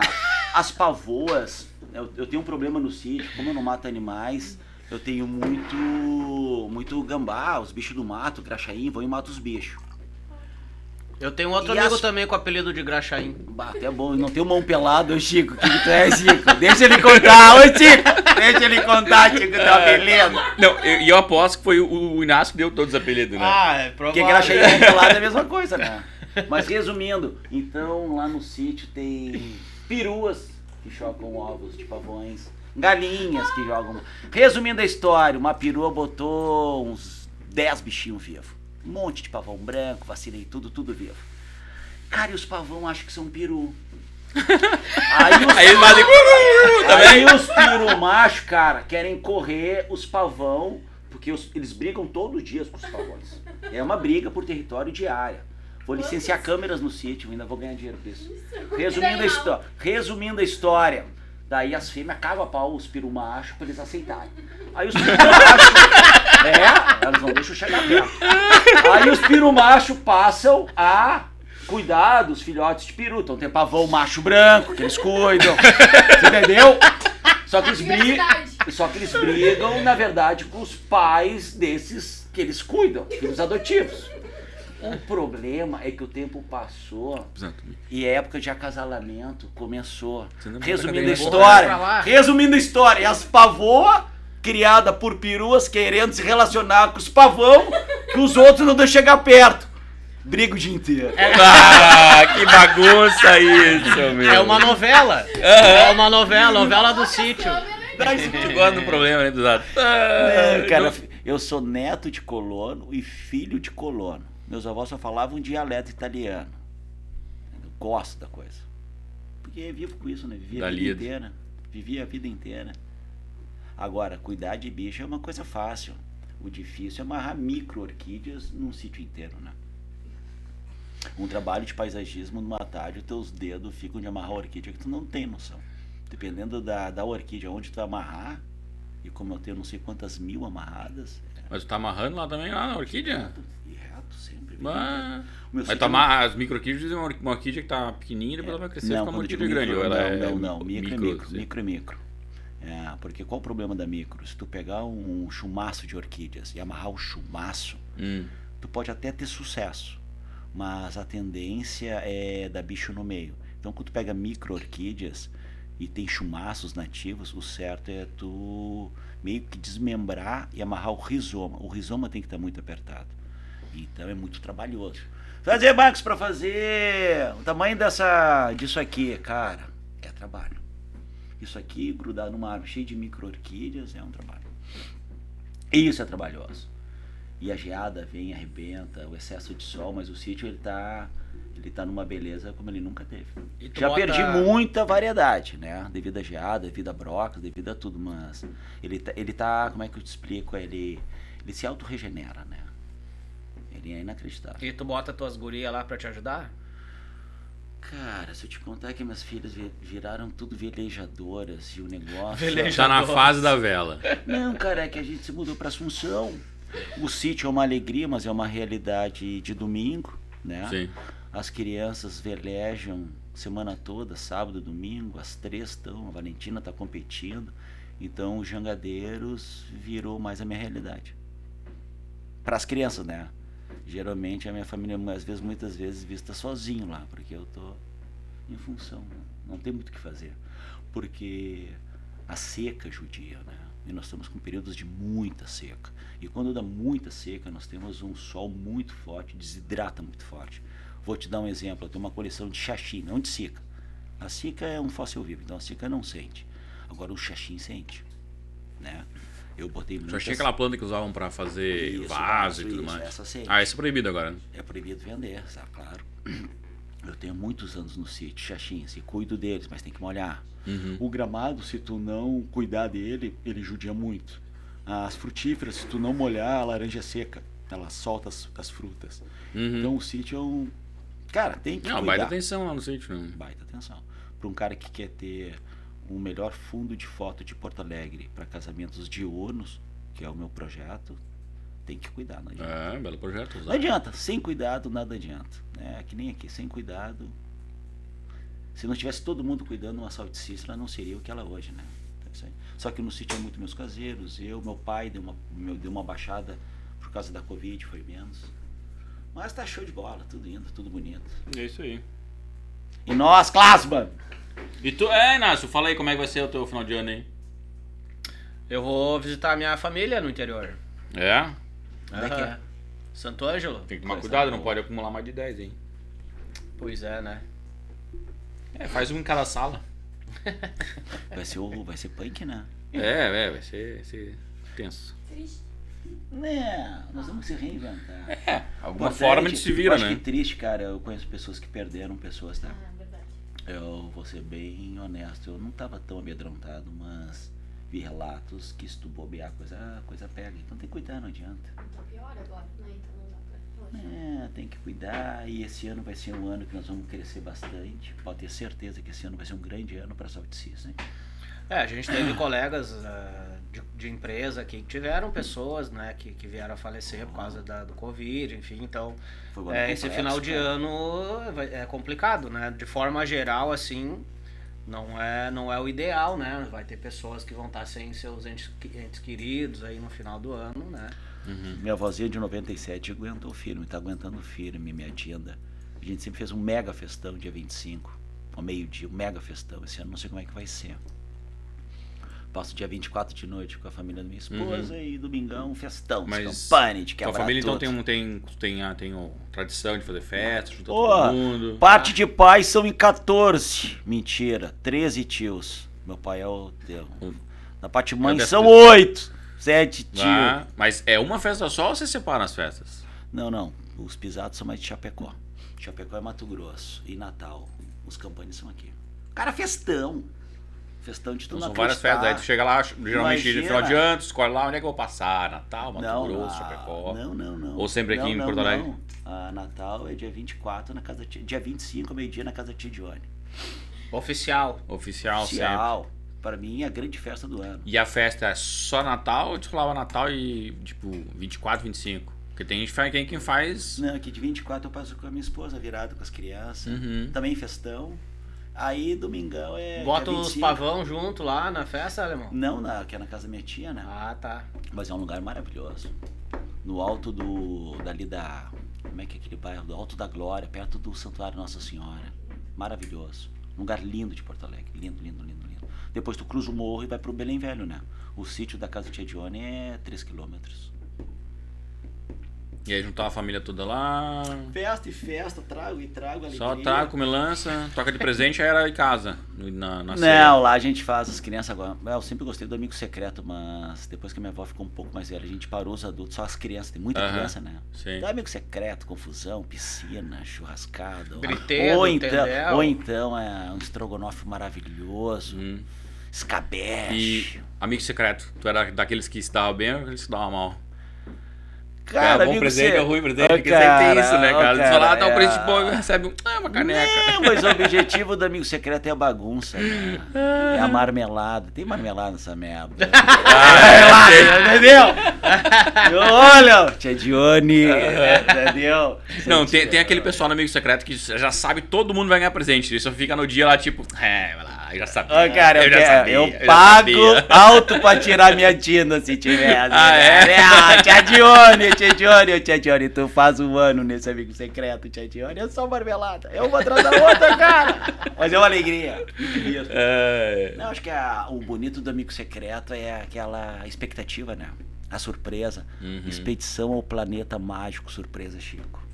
as pavoas, eu, eu tenho um problema no sítio, como eu não mato animais, eu tenho muito muito gambá, os bichos do mato, graxaim, vão e mato os bichos. Eu tenho outro E amigo as- também com o apelido de Graxaim. Bah, até bom, não tem mão pelada, ô Chico. O que, que tu é, Chico? Deixa ele contar, ô Chico! Deixa ele contar, Chico, tá beleza. Não, eu- e eu, aposto que foi o, o Inácio que deu todos os apelidos, né? Ah, é Porque graxa e mão pelada é a mesma coisa, né? Mas resumindo, então lá no sítio tem peruas que chocam ovos de pavões, galinhas que jogam. Resumindo a história, uma perua botou uns 10 bichinhos vivos. Um monte de pavão branco, vacilei tudo, tudo vivo. Cara, e os pavão acham que são peru. Aí os Aí. Também. Aí os piru macho, cara, querem correr os pavão, porque os- eles brigam todos os dias com os pavões. É uma briga por território diária. Vou licenciar câmeras no sítio, ainda vou ganhar dinheiro por isso. Resumindo a, histó- resumindo a história, daí as fêmeas cagam a pau os piru macho pra eles aceitarem. Aí os piru macho, é, elas não deixam chegar perto. Aí os piru macho passam a cuidar dos filhotes de peru. Então tem pavão macho branco, que eles cuidam. Você entendeu? Só que eles brigam. Só que eles brigam, na verdade, com os pais desses que eles cuidam, filhos adotivos. O problema é que o tempo passou e a época de acasalamento começou. Resumindo a história, resumindo a história, e as pavoa criada por peruas querendo se relacionar com os pavão que os outros não deixam chegar perto. Briga o dia inteiro. Ah, que bagunça isso, meu. É uma novela. É uma novela, novela do sítio. Tu gosta do problema, né? É, Ah, cara, não- eu sou neto de colono e filho de colono. Meus avós só falavam dialeto italiano. Eu gosto da coisa. Porque vivo com isso, né? Vivi a Da vida lida. inteira. Vivi a vida inteira. Agora, cuidar de bicho é uma coisa fácil. O difícil é amarrar micro orquídeas num sítio inteiro, né? Um trabalho de paisagismo numa tarde, os teus dedos ficam de amarrar a orquídea que tu não tem noção. Dependendo da, da orquídea onde tu amarrar, e como eu tenho não sei quantas mil amarradas, Mas tu tá amarrando lá também, lá na orquídea? e reto sempre. Mas amarra as micro-orquídeas, uma or- uma orquídea que tá pequenininha e depois ela vai crescer e ficar uma orquídea grande. micro, ela não, é não, não, micro, é micro, assim. micro é micro. É, porque qual o problema da micro? Se tu pegar um chumaço de orquídeas e amarrar o chumaço, Hum. tu pode até ter sucesso, mas a tendência é dar bicho no meio. Então, quando tu pega micro orquídeas e tem chumaços nativos, o certo é tu meio que desmembrar e amarrar o rizoma. O rizoma tem que estar muito apertado. Então é muito trabalhoso. Fazer bancos para fazer o tamanho dessa disso aqui, cara, é trabalho. Isso aqui grudar numa árvore cheia de micro-orquídeas é um trabalho. Isso é trabalhoso. E a geada vem, arrebenta, o excesso de sol, mas o sítio ele tá ele tá numa beleza como ele nunca teve. Já bota- perdi muita variedade, né? Devido à geada, devido a brocas, devido a tudo, mas ele tá, ele tá, como é que eu te explico? Ele ele se autorregenera, né? É inacreditável. E tu bota tuas gurias lá pra te ajudar? Cara, se eu te contar que minhas filhas vi- viraram tudo velejadoras e o negócio. Veleja- Tá na fase da vela. Não, cara, é que a gente se mudou pra Assunção. O sítio é uma alegria, mas é uma realidade de domingo, né? Sim. As crianças velejam semana toda, sábado, domingo, as três estão, a Valentina está competindo. Então, os jangadeiros virou mais a minha realidade. Para as crianças, né? Geralmente a minha família, às vezes, muitas vezes, vista sozinho lá, porque eu tô em função, né? não tem muito o que fazer. Porque a seca judia, né? E nós estamos com períodos de muita seca. E quando dá muita seca, nós temos um sol muito forte, desidrata muito forte. Vou te dar um exemplo, eu tenho uma coleção de xaxim, não de cica. A cica é um fóssil vivo, então a cica não sente. Agora o xaxim sente, né? Eu botei Já muitas... achei aquela planta que usavam pra fazer Isso, vaso e isso, tudo isso, mais. essa sente. Ah, isso é proibido agora. né? É proibido vender, sabe? Claro. Eu tenho muitos anos no sítio, xaxins, e cuido deles, mas tem que molhar. Uhum. O gramado, se tu não cuidar dele, ele judia muito. As frutíferas, se tu não molhar, a laranja é seca. Ela solta as, as frutas. Uhum. Então o sítio é um. Cara, tem que Não, cuidar. baita atenção lá no sítio. né? Baita atenção. Para um cara que quer ter o melhor fundo de foto de Porto Alegre para casamentos diurnos, que é o meu projeto, tem que cuidar, não adianta. É, belo projeto. Não usar. adianta, sem cuidado nada adianta. É que nem aqui, sem cuidado. Se não tivesse todo mundo cuidando, uma salticista ela não seria o que ela é hoje, né? Aí. Só que no sítio é muito meus caseiros, eu, meu pai deu uma, meu, deu uma baixada por causa da Covid, foi menos. Mas tá show de bola, tudo indo, tudo bonito. É isso aí. E nós, Klasman! E tu, é, Inácio, fala aí como é que vai ser o teu final de ano aí. Eu vou visitar a minha família no interior. É? Onde é que é? Aham. Santo Ângelo? Tem que tomar cuidado, não pode acumular mais de 10, hein? Pois é, né? É, faz um em cada sala. Vai ser, o, vai ser punk, né? É, é, vai ser, vai ser tenso. Triste. Né, nós vamos se reinventar. É, alguma Importante, forma a gente se eu vira, acho né? que triste, cara. Eu conheço pessoas que perderam pessoas, tá? Eu vou ser bem honesto, eu não tava tão amedrontado, mas vi relatos que se tu bobear, a coisa, a coisa pega. Então tem que cuidar, não adianta. Tá pior agora, né? Então não dá pra relaxar. É, tem que cuidar e esse ano vai ser um ano que nós vamos crescer bastante. Pode ter certeza que esse ano vai ser um grande ano para a Seas, hein? É, a gente teve colegas ah, de, de empresa aqui que tiveram pessoas, né, que, que vieram a falecer por causa da, do Covid, enfim, então é, esse complexo, final de cara. ano é complicado, né? De forma geral, assim, não é, não é o ideal, né? Vai ter pessoas que vão estar sem seus entes, entes queridos aí no final do ano, né? Minha avózinha de 97 aguentou firme, tá aguentando firme, minha tinda. A gente sempre fez um mega festão dia 25, ao meio-dia, um mega festão. Esse ano não sei como é que vai ser. Passo dia 24 de noite com a família da minha esposa e domingão um festão, Uhum. Mas campane de Tua quebrar família então tudo. tem, um, tem, tem, a, tem a tradição de fazer festa, juntar Ô, todo mundo. Parte de pais são em 14. Mentira, 13 tios. Meu pai é o. Deu. Na parte de mãe É são dessa- 8. 7 tios. Ah, mas é uma festa só ou você separa as festas? Não, não. Os pisados são mais de Chapecó. Chapecó é Mato Grosso. E Natal. Os campanhas são aqui. Cara, festão. Festão de tudo Então não são várias festas. Aí tu chega lá, geralmente Imagina. no final de ano, tu escolhe lá onde é que eu vou passar. Natal, Mato Não, Grosso, ah, Chapecó. Não, não, não. Ou sempre aqui Não, em Porto Alegre? não. Ah, Natal é dia 24 na casa. Dia 25, meio-dia, na casa da tia Dione. Oficial. Oficial, sempre. Oficial. Para mim é a grande festa do ano. E a festa é só Natal ou tu falava Natal e tipo 24, 25? Porque tem gente que faz- quem, quem faz. Não, aqui de 24 eu passo com a minha esposa, virado com as crianças. Uhum. Também festão. Aí domingão é. Bota dia os 25. pavão junto lá na festa, alemão? Não, na, que é na casa da minha tia, né? Ah, tá. Mas é um lugar maravilhoso. No alto do. dali da. Como é que é aquele bairro? Do Alto da Glória, perto do Santuário Nossa Senhora. Maravilhoso. Um lugar lindo de Porto Alegre. Lindo, lindo, lindo, lindo. depois tu cruza o morro e vai pro Belém Velho, né? O sítio da casa do Tia Dione é 3 quilômetros. E aí juntar a família toda lá. Festa e festa, trago e trago, Só trago, come lança, toca de presente aí era em casa. Na, na ceia. Não, lá a gente faz as crianças agora. Eu sempre gostei do amigo secreto, mas depois que a minha avó ficou um pouco mais velha, a gente parou os adultos, só as crianças. Tem muita criança, né? Sim. Então, amigo secreto, confusão, piscina, churrascada. Griteiro, ou então, tendel. ou então é um estrogonofe maravilhoso, Hum. escabeche. E amigo secreto, tu era daqueles que se dava bem ou daqueles que se dava mal? Cara, é bom presente se- ou ruim presente? Porque sempre tem cara, isso, né, cara? Tu fala, ah, dá um é- presente bom e recebe um, ah, uma caneca. Não, mas o objetivo do amigo secreto é a bagunça, né? É a marmelada. Tem marmelada nessa merda. Ah, é, entendeu? Olha, tia Dione, entendeu? Não, tem, tem aquele pessoal no amigo secreto que já sabe todo mundo vai ganhar presente. Ele só fica no dia lá, tipo, é, vai lá, eu já sabia. Ó, cara, eu, já quero- sabia, eu já pago sabia. alto pra tirar minha tina se tiver. Ah, é? Ah, tia Dione, tia Dione, tia Dione, tu faz um ano nesse amigo secreto, tia Dione, é só marmelada. É uma atrás da outra, cara. Mas é uma alegria. É, Não, acho que a- o bonito do amigo secreto é aquela expectativa, né? A surpresa. Uhum. Expedição ao planeta mágico, surpresa, Chico.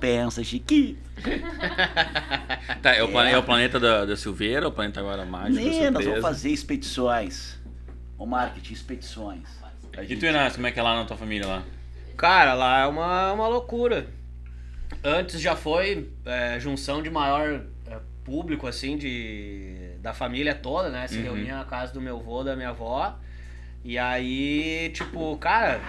Pensa, Chiquinho. tá, é, o plane- é o planeta da, da Silveira, o planeta agora mágico, Nem, nós vamos fazer expedições. O marketing, expedições. A E gente- tu, Inácio, como é que é lá na tua família lá? Cara, lá é uma, uma loucura. Antes já foi é, junção de maior é, público, assim, de, da família toda, né? Se Uhum. reunia na casa do meu avô, da minha avó. E aí, tipo, cara,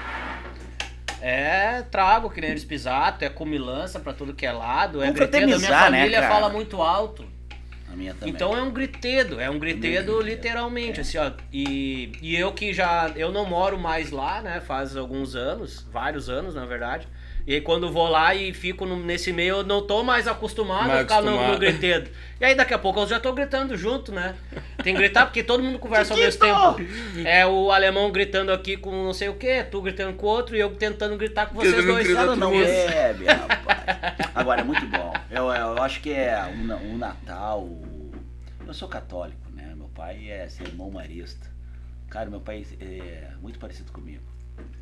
é trago que nem eles pisato, é comilança pra tudo que é lado, é gritedo. A minha né, família cara? fala muito alto. A minha também. Então é um gritedo, é um gritedo gritedo. literalmente, assim, ó. E, e eu que já, eu não moro mais lá, né, faz alguns anos, vários anos, na verdade. E aí quando vou lá e fico no- nesse meio, eu não tô mais acostumado Mais a ficar no, no acostumado. gritedo. E aí daqui a pouco eu já tô gritando junto, né? Tem que gritar porque todo mundo conversa ao mesmo tempo. É o alemão gritando aqui com não sei o que, tu gritando com o outro e eu tentando gritar com vocês Tentando dois. Ela não Isso. bebe, rapaz. Agora, é muito bom. Eu, eu acho que é o Natal. Eu sou católico, né? Meu pai é sermão marista. Cara, meu pai é muito parecido comigo.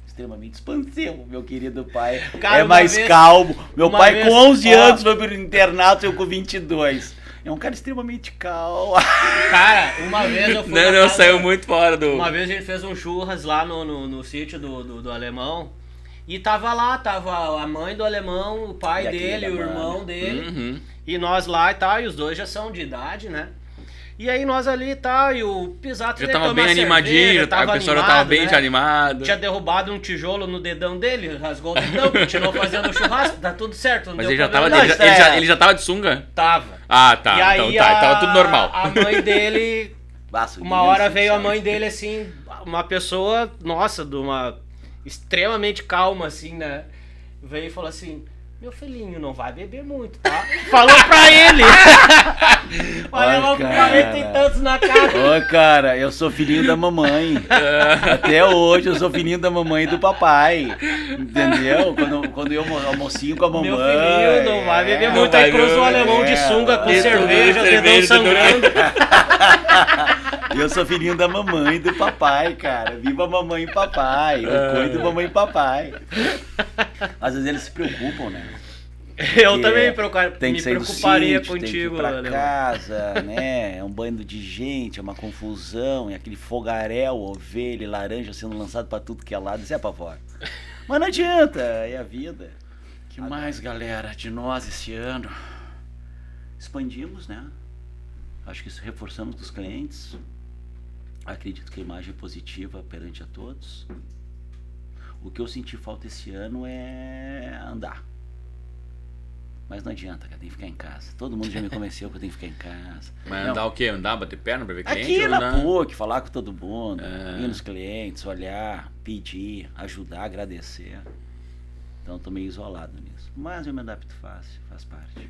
Extremamente expansivo, meu querido pai. Cara, é mais vez- calmo. Meu pai vez- com 11 ó. anos foi pro internato, eu com 22. É um cara extremamente calmo. Cara, uma vez eu fui Não, não, casa- saiu muito fora do. Uma vez a gente fez um churras lá no, no, no sítio do, do, do alemão. E tava lá, tava a mãe do alemão, o pai E dele, o irmão né? dele. Uhum. E nós lá e tal, e os dois já são de idade, né? E aí nós ali e tal, e o Pisato Já tava bem animadinho, cerveja, tava, a pessoa já tava animado, bem né? já animada. Tinha derrubado um tijolo no dedão dele, rasgou o dedão, continuou fazendo churrasco, tá tudo certo. Não Mas deu ele já, tava, ele, já, ele, já, ele já tava de sunga? Tava. Ah, tá. e aí então tá, a, tava tudo normal. A mãe dele Uma hora veio a mãe dele assim, uma pessoa, nossa, de uma extremamente calma assim, né? Veio e falou assim: "Meu filhinho, não vai beber muito, tá?" Falou pra ele. Olha cara. 40 e tantos na cara. Ô, cara, eu sou filhinho da mamãe. Até hoje eu sou filhinho da mamãe e do papai. Entendeu? Quando, quando eu almo- almocinho com a mamãe. Meu filhinho, não vai beber é. muito. Aí cruza o alemão de sunga com É, cerveja, cerveja, dedão sangrando. Eu sou filhinho da mamãe e do papai, cara. Viva mamãe e papai. Eu É. cuido da mamãe e papai. Às vezes eles se preocupam, né? Eu Porque também preocupa- Tem que me preocuparia sítio, tem que ir contigo, pra alemão. casa, né? É um bando de gente, é uma confusão, é aquele fogaréu, ovelha, e laranja sendo lançado pra tudo que é lado, isso é pavor. Mas não adianta, é a vida. que mais, galera, de nós esse ano? Expandimos, né? Acho que isso reforçamos dos clientes. Acredito que a imagem é positiva perante a todos. O que eu senti falta esse ano é andar. Mas não adianta, cara, tem que ficar em casa. Todo mundo já me convenceu que eu tenho que ficar em casa. Mas Não, andar o quê? Andar, bater perna pra ver cliente? Aqui na andar- PUC, falar com todo mundo, É. ir nos clientes, olhar, pedir, ajudar, agradecer. Então tô meio isolado nisso. Mas eu me adapto fácil, faz parte.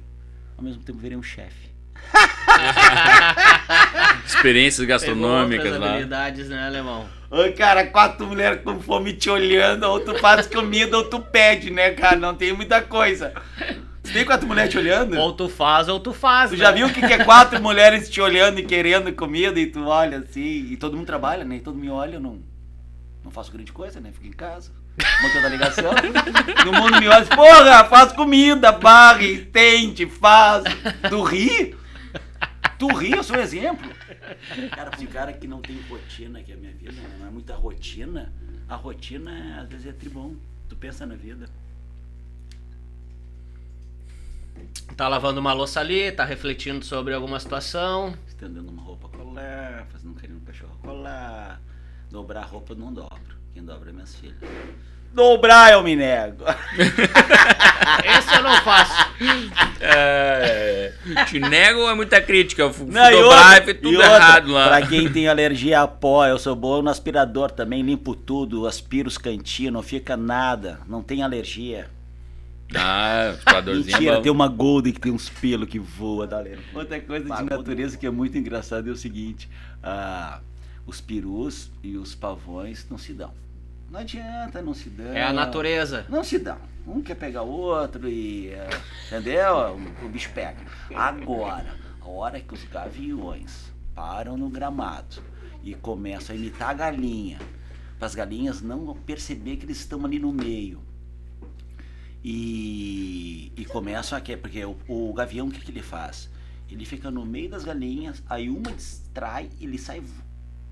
Ao mesmo tempo virei um chefe. Experiências gastronômicas lá. habilidades, né, alemão? Ô, cara, quatro mulheres com fome te olhando, ou tu faz comida ou tu pede, né, cara? Não tem muita coisa. Se tem quatro mulheres te olhando, Ou tu faz ou tu faz. tu né? já viu o que que é quatro mulheres te olhando e querendo comida e tu olha assim, e todo mundo trabalha, né? E todo mundo me olha, eu não, não faço grande coisa, né? Fico em casa, montando a ligação. no mundo me olha, e diz, porra, faz comida, barre, tente, faz. Tu ri? Tu ri, eu sou um exemplo. Cara, pra um cara que não tem rotina, que é a minha vida, né? não é muita rotina, a rotina às vezes é tribom. Tu pensa na vida. Tá lavando uma louça ali, tá refletindo sobre alguma situação. estendendo uma roupa colar, fazendo um carinho no cachorro colar. Dobrar a roupa não dobro. Quem dobra é minhas filhas. Dobrar eu me nego. Esse eu não faço. É, te nego é muita crítica. Eu fui Não, e dobrar outra- e fez e tudo outra, errado lá. Pra quem tem alergia a pó, eu sou bom no aspirador também, limpo tudo, aspiro os cantinhos, não fica nada, não tem alergia. Ah, aspiradorzinho é Mentira, bom. tem uma Golden que tem uns pelos que voa da alergia. Outra coisa de natureza que é muito engraçado é o seguinte: ah, os perus e os pavões não se dão. Não adianta, não se dão. É a natureza. Não se dão. Um quer pegar o outro e. eh, entendeu? O, o bicho pega. Agora, a hora que os gaviões param no gramado e começam a imitar a galinha, para as galinhas não perceber que eles estão ali no meio. E, e começam a quê? Porque o, o gavião, o que, que ele faz? Ele fica no meio das galinhas, aí uma distrai, ele sai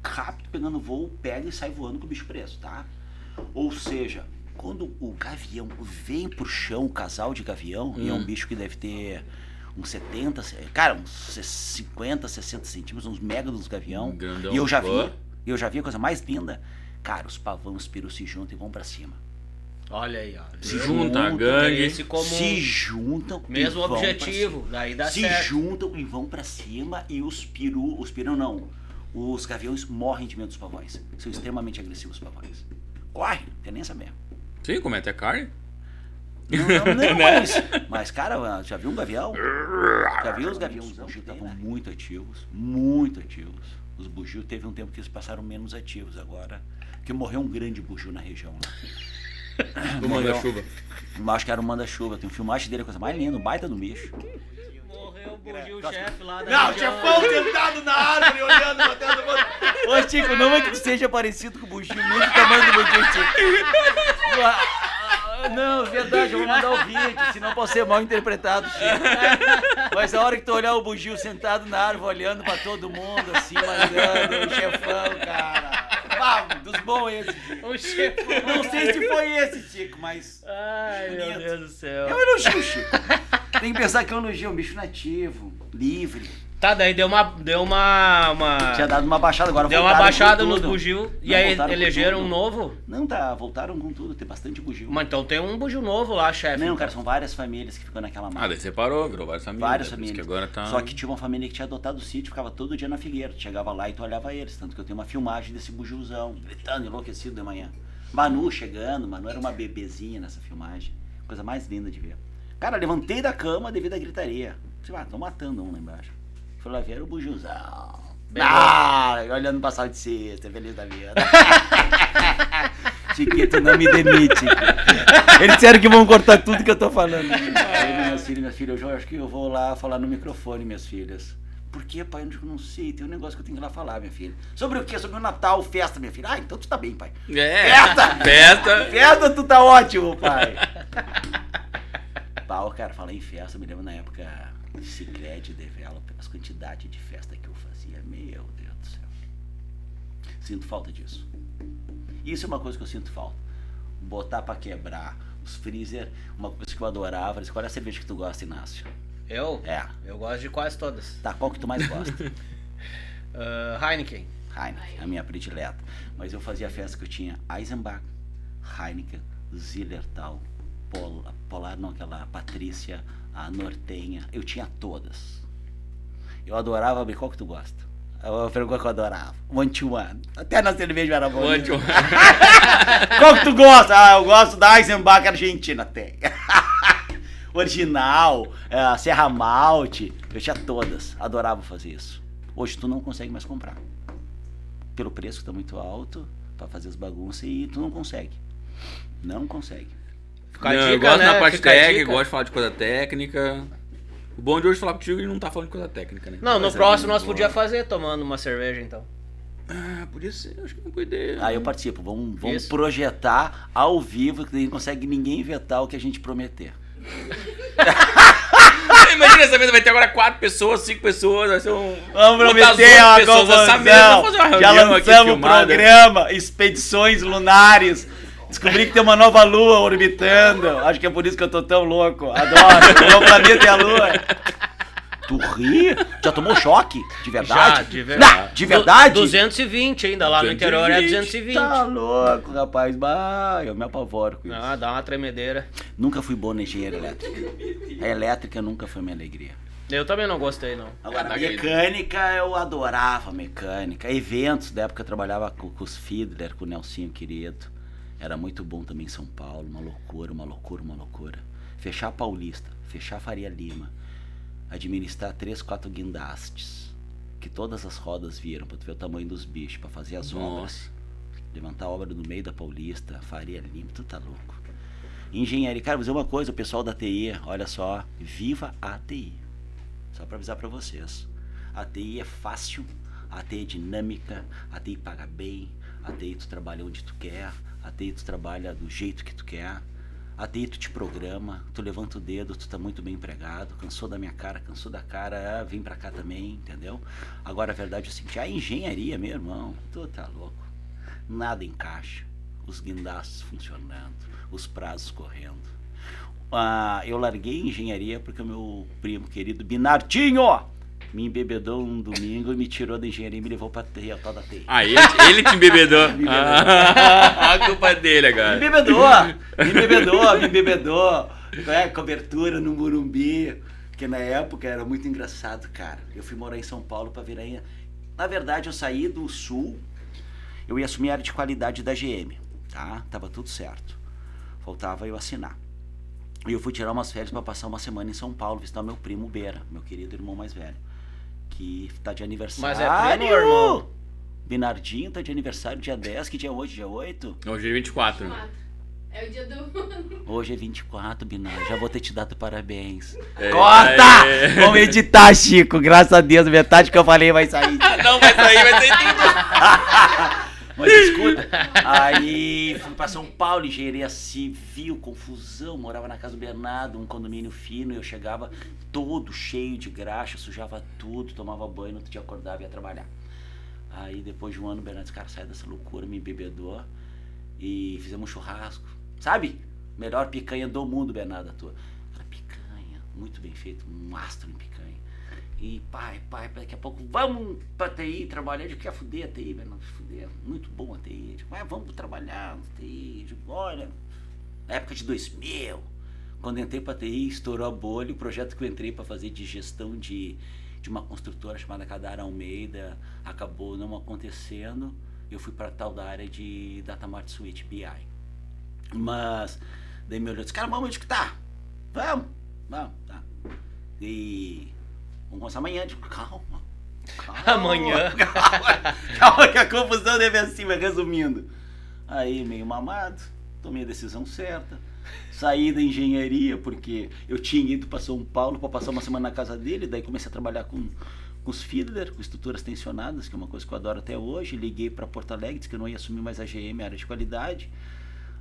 rápido pegando voo, pega e sai voando com o bicho preso, tá? Ou seja, quando o gavião vem pro chão, o casal de gavião, e é um Hum. bicho que deve ter uns 70, ce- cara, uns 50, 60 centímetros, uns mega dos gavião. Um grandão. E eu já vi, eu já vi a coisa mais linda. Cara, os pavões, os perus se juntam e vão pra cima. Olha aí, ó. Se junta, Junta, gangue. Esse como Se juntam e mesmo objetivo. Daí dá. Se certo. juntam e vão pra cima e os peru, os peru não, os gaviões morrem de medo dos pavões. São extremamente agressivos os pavões. Corre, não tem nem saber. Sim, como é até carne? Não, não, não, mas, mas, cara, já viu um gavião? Já viu os gaviões? Os bugios estavam muito ativos, muito ativos. Os bugios teve um tempo que eles passaram menos ativos agora, que morreu um grande bugio na região lá. Do manda-chuva. Eu acho que era o manda-chuva, tem um filmagem dele, a coisa mais linda, um baita do bicho. O o chefe lá da Não, região. chefão sentado na árvore, olhando, o mundo. Ô, Chico, não é que tu seja parecido com o Bugio, nem do tamanho do Bugio, Chico. Ah, Não, verdade, eu vou mandar o vídeo, senão pode ser mal interpretado, Chico. Mas a hora que tu olhar o Bugio sentado na árvore, olhando pra todo mundo, assim, mandando, o chefão, cara. Ah, dos bons esse, Chico. O chefão. Não sei se foi esse, Chico, mas... Ai, meu Bonito. Deus do céu. É um elogio, Chico. Tem que pensar que é um elogio, um bicho nativo, livre. Tá, daí deu uma. Deu uma. uma... Tinha dado uma baixada, agora Deu uma baixada nos tudo. bugio. E Não, aí elegeram um novo? Não, tá, voltaram com tudo, tem bastante bugio. Mas então tem um bugio novo lá, chefe. Não, cara, são várias famílias que ficam naquela Ah, mata. daí separou, virou várias famílias. várias isso famílias. Que agora tá... Só que tinha uma família que tinha adotado o sítio, ficava todo dia na figueira. Tu chegava lá e tu olhava eles. Tanto que eu tenho uma filmagem desse bugiuzão, gritando, enlouquecido de manhã. Manu chegando, Manu era uma bebezinha nessa filmagem. Coisa mais linda de ver. Cara, levantei da cama devido à gritaria. Sei lá, tô matando um lá embaixo. Ver, era o bugiuzão. Bem Ah, olhando pra sala de cesta, feliz da vida. Chiquito, não me demite. Eles disseram que vão cortar tudo que eu tô falando. Aí, minhas filhas, minhas filhas, eu acho que eu vou lá falar no microfone, minhas filhas. Por que, pai? Eu não sei, tem um negócio que eu tenho que ir lá falar, minha filha. Sobre o quê? Sobre o Natal, festa, minha filha. Ah, então tu tá bem, pai. É, Festa! festa. Festa, tu tá ótimo, pai. Pau, cara, falar em festa, eu me lembro na época de Cicred Develop, as quantidades de festa que eu fazia, meu Deus do céu. Sinto falta disso. Isso é uma coisa que eu sinto falta. Botar pra quebrar os freezer, uma coisa que eu adorava. Qual é a cerveja que tu gosta, Inácio? Eu? É. Eu gosto de quase todas. Tá, qual que tu mais gosta? Ah, Heineken. Heineken, a minha predileta. Mas eu fazia festa que eu tinha Eisenbach, Heineken, Zillertal, Polar, Polar não, aquela Patrícia, a Nortenha. Eu tinha todas. Eu adorava abrir. Qual que tu gosta? Eu pergunto que eu adorava. One to one. Até na cerveja era bom. One to one. Qual que tu gosta? Ah, eu gosto da Eisenbach Argentina. Tem. Original, eh, Serra Malte. Eu tinha todas. Adorava fazer isso. Hoje tu não consegue mais comprar. Pelo preço que tá muito alto, pra fazer as bagunças, e tu não consegue. Não consegue. Fica a Não, eu dica, gosto né? na parte Fica a técnica, gosto de falar de coisa técnica. O bom de hoje é falar contigo e não tá falando de coisa técnica, né? Não, no próximo nós podia fazer tomando uma cerveja, então. Ah, podia ser, acho que não podia. Aí eu participo. Vamos, vamos Isso. projetar ao vivo, que daí não consegue ninguém vetar o que a gente prometer. Imagina essa mesa, vai ter agora quatro pessoas, cinco pessoas, vai ser um. Vamos botar as prometer oito uma pessoas nessa mesa, vamos fazer uma Já reunião aqui lançamos o filmada. programa Expedições Lunares. Descobri que tem uma nova lua orbitando. Acho que é por isso que eu tô tão louco. Adoro. O meu planeta é a lua. Tu ri? Já tomou choque? De verdade? Já, de verdade. Não, de verdade? Du- 220 ainda, lá no interior é 220. Tá louco, rapaz. Bah, eu me apavoro com isso. Ah, dá uma tremedeira. Nunca fui bom na engenharia elétrica. A elétrica nunca foi minha alegria. Eu também não gostei, não. Agora, Caraca, mecânica, eu adorava mecânica. Eventos, da época eu trabalhava com, com os Fiedler, com o Nelsinho querido. Era muito bom também em São Paulo, uma loucura, uma loucura, uma loucura. Fechar a Paulista, fechar a Faria Lima, administrar três, quatro guindastes, que todas as rodas viram, tu ver o tamanho dos bichos, pra fazer as Nossa. obras. Levantar a obra no meio da Paulista, Faria Lima, tu tá louco. Engenharia, cara, vou dizer uma coisa, o pessoal da TI, olha só, viva a TI. Só para avisar para vocês. A TI é fácil, a TI é dinâmica, a TI paga bem, a TI tu trabalha onde tu quer, a TI tu trabalha do jeito que tu quer, a TI tu te programa, tu levanta o dedo, tu tá muito bem empregado, cansou da minha cara, cansou da cara, ah, vem pra cá também, entendeu? Agora a verdade é o seguinte, a engenharia, meu irmão, tu tá louco. Nada encaixa, os guindastes funcionando, os prazos correndo. Ah, eu larguei engenharia porque o meu primo querido Binardinho me embebedou um domingo e me tirou da engenharia e me levou pra TI, a tal da TI. Ah, ele, ele te embebedou. Ah, a culpa é dele Me agora. embebedou, me embebedou, me embebedou. É, cobertura no Morumbi, que na época era muito engraçado, cara. Eu fui morar em São Paulo pra virar... em- Na verdade, eu saí do Sul, eu ia assumir a área de qualidade da GM, tá? Tava tudo certo. Faltava eu assinar. E eu fui tirar umas férias pra passar uma semana em São Paulo, visitar meu primo Beira, meu querido irmão mais velho, que tá de aniversário. Mas é primo irmão? Binardinho tá de aniversário dia 10, que dia é hoje? Dia 8? Hoje é 24. É o dia do. Hoje é 24, Binar. Já vou ter te dado parabéns. É, Corta! é. Vamos editar, Chico. Graças a Deus, metade que eu falei vai sair. Não vai sair, vai sair tudo. Mas escuta, aí fui pra São Paulo, engenharia civil, confusão, morava na casa do Bernardo, um condomínio fino, eu chegava todo cheio de graxa, sujava tudo, tomava banho, no outro dia acordava e ia trabalhar. Aí depois de um ano o Bernardo disse, cara, sai dessa loucura, me embebedou e fizemos um churrasco. Sabe? Melhor picanha do mundo, Bernardo, a tua. Aquela picanha, muito bem feito, um astro em picanha. E pai, pai, daqui a pouco vamos pra TI trabalhar. Eu digo, quer fuder a TI, Bernardo? Fuder, muito bom a TI. Mas vamos trabalhar na TI. Olha, na época de 2000, quando entrei pra TI, estourou a bolha. O projeto que eu entrei pra fazer de gestão de, de uma construtora chamada Cadara Almeida acabou não acontecendo. Eu fui pra tal da área de Data Mart Suite, BI. Mas, daí me olhou e disse, cara, vamos onde que tá? Vamos, vamos, tá. E vamos começar amanhã. Digo, calma. calma Amanhã. Calma, calma que a confusão deve assim, mas resumindo. Aí, meio mamado, tomei a decisão certa. Saí da engenharia, porque eu tinha ido para São Paulo para passar uma semana na casa dele, daí comecei a trabalhar com, com os feeder, com estruturas tensionadas, que é uma coisa que eu adoro até hoje. Liguei para Porto Alegre, disse que eu não ia assumir mais a GM, área de qualidade.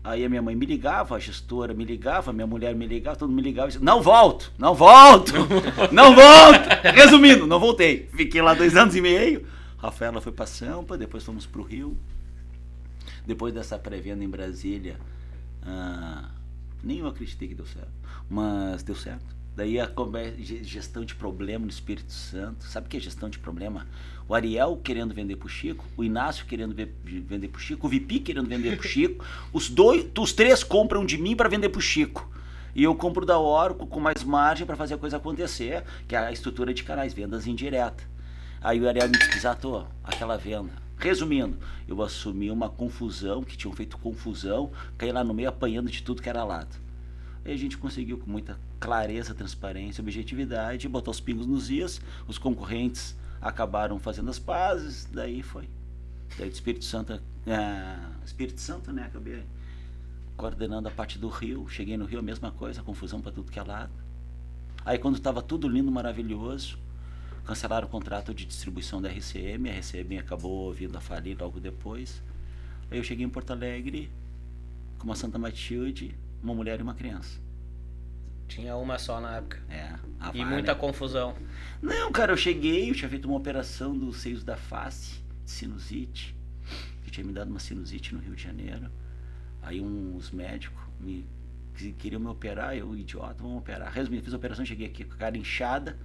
Aí a minha mãe me ligava, a gestora me ligava, minha mulher me ligava, todo mundo me ligava e dizia, não volto, não volto, não volto. Resumindo, não voltei. Fiquei lá dois anos e meio. Rafaela foi para Sampa, depois fomos para o Rio. Depois dessa pré-venda em Brasília, ah, nem eu acreditei que deu certo, mas deu certo. Daí a gestão de problema no Espírito Santo. Sabe o que é gestão de problema? O Ariel querendo vender pro Chico, o Inácio querendo ve- vender pro Chico, o Vipi querendo vender pro Chico. Os dois, os três compram de mim para vender pro Chico. E eu compro da Oracle com mais margem para fazer a coisa acontecer, que é a estrutura de canais, vendas indiretas. Aí o Ariel me disse, aquela venda. Resumindo, eu assumi uma confusão, que tinham feito confusão, caí lá no meio apanhando de tudo que era lado. Aí a gente conseguiu com muita clareza, transparência, objetividade, botar os pingos nos is, os concorrentes acabaram fazendo as pazes, daí foi. Daí do Espírito Santo, ah, Espírito Santo, né, acabei coordenando a parte do Rio. Cheguei no Rio, a mesma coisa, confusão para tudo que é lado. Aí quando estava tudo lindo, maravilhoso, cancelaram o contrato de distribuição da RCM, a RCM acabou vindo a falir logo depois. Aí eu cheguei em Porto Alegre com uma Santa Matilde, uma mulher e uma criança. Tinha uma só na época. É, a E muita confusão. Não, cara, eu cheguei, eu tinha feito uma operação dos seios da face, sinusite. Eu tinha me dado uma sinusite no Rio de Janeiro. Aí uns médicos me que- queriam me operar, eu, idiota, vamos operar. Resumindo, fiz a operação, cheguei aqui com a cara inchada,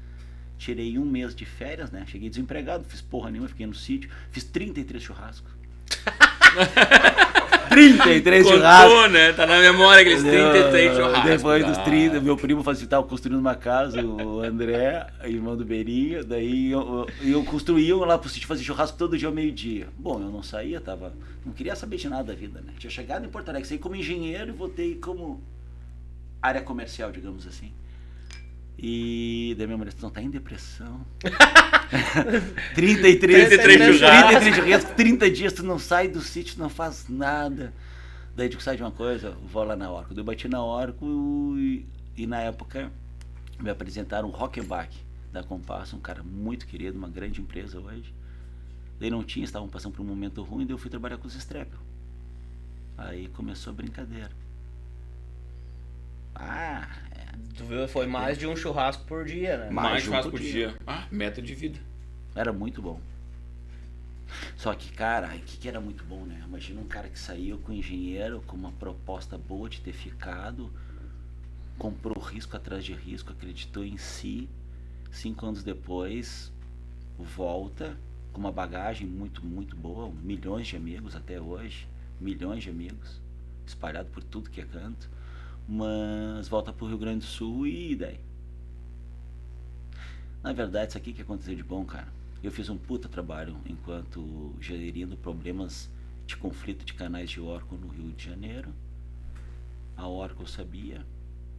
tirei um mês de férias, né? Cheguei desempregado, fiz porra nenhuma, fiquei no sítio, fiz 33 churrascos. 33 churrascos! Contou, né? Tá na memória aqueles 33 Eu- churrascos. Depois dos Ah. 30, meu primo fazia estava construindo uma casa, o André, irmão do Beirinho, daí eu, eu, eu construía lá pro sítio fazer churrasco todo dia ao meio-dia. Bom, eu não saía, tava. Não queria saber de nada da vida, né? Tinha chegado em Porto Alegre, saí como engenheiro e voltei como área comercial, digamos assim. E daí minha mulher disse, não, tá em depressão. 33, 33 churrascos. 33 churrascos, 30 dias tu não sai do sítio, tu não faz nada. Daí digo, sai de uma coisa, vou lá na Orco. Eu bati na Orco e, e na época me apresentaram o Rockenbach da Compasso, um cara muito querido, uma grande empresa hoje. Daí não tinha, estavam passando por um momento ruim, daí eu fui trabalhar com os Strepel. Aí começou a brincadeira. Ah. Tu viu? Foi mais de um churrasco por dia, né? Mais Mais de um churrasco por dia. dia. Ah, meta de vida. Era muito bom. Só que, cara, o que, que era muito bom, né? Imagina um cara que saiu com engenheiro, com uma proposta boa de ter ficado, comprou risco atrás de risco, acreditou em si. Cinco anos depois, volta com uma bagagem muito, muito boa, milhões de amigos até hoje, milhões de amigos, espalhado por tudo que é canto, mas volta pro Rio Grande do Sul e daí? Na verdade, isso aqui que aconteceu de bom, cara. Eu fiz um puta trabalho enquanto gerindo problemas de conflito de canais de Oracle no Rio de Janeiro. A Oracle sabia,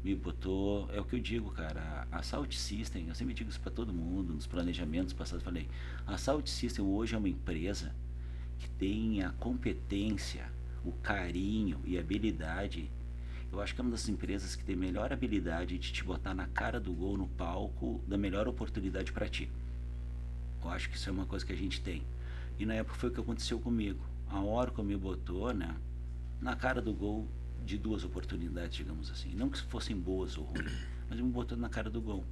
me botou, é o que eu digo, cara, a Salt System, eu sempre digo isso para todo mundo, nos planejamentos passados, falei, a Salt System hoje é uma empresa que tem a competência, o carinho e habilidade eu acho que é uma das empresas que tem melhor habilidade de te botar na cara do gol no palco da melhor oportunidade para ti. Eu acho que isso é uma coisa que a gente tem. E na época foi o que aconteceu comigo. A Oracle me botou, né, na cara do gol de duas oportunidades, digamos assim. Não que fossem boas ou ruins, mas me botou na cara do gol.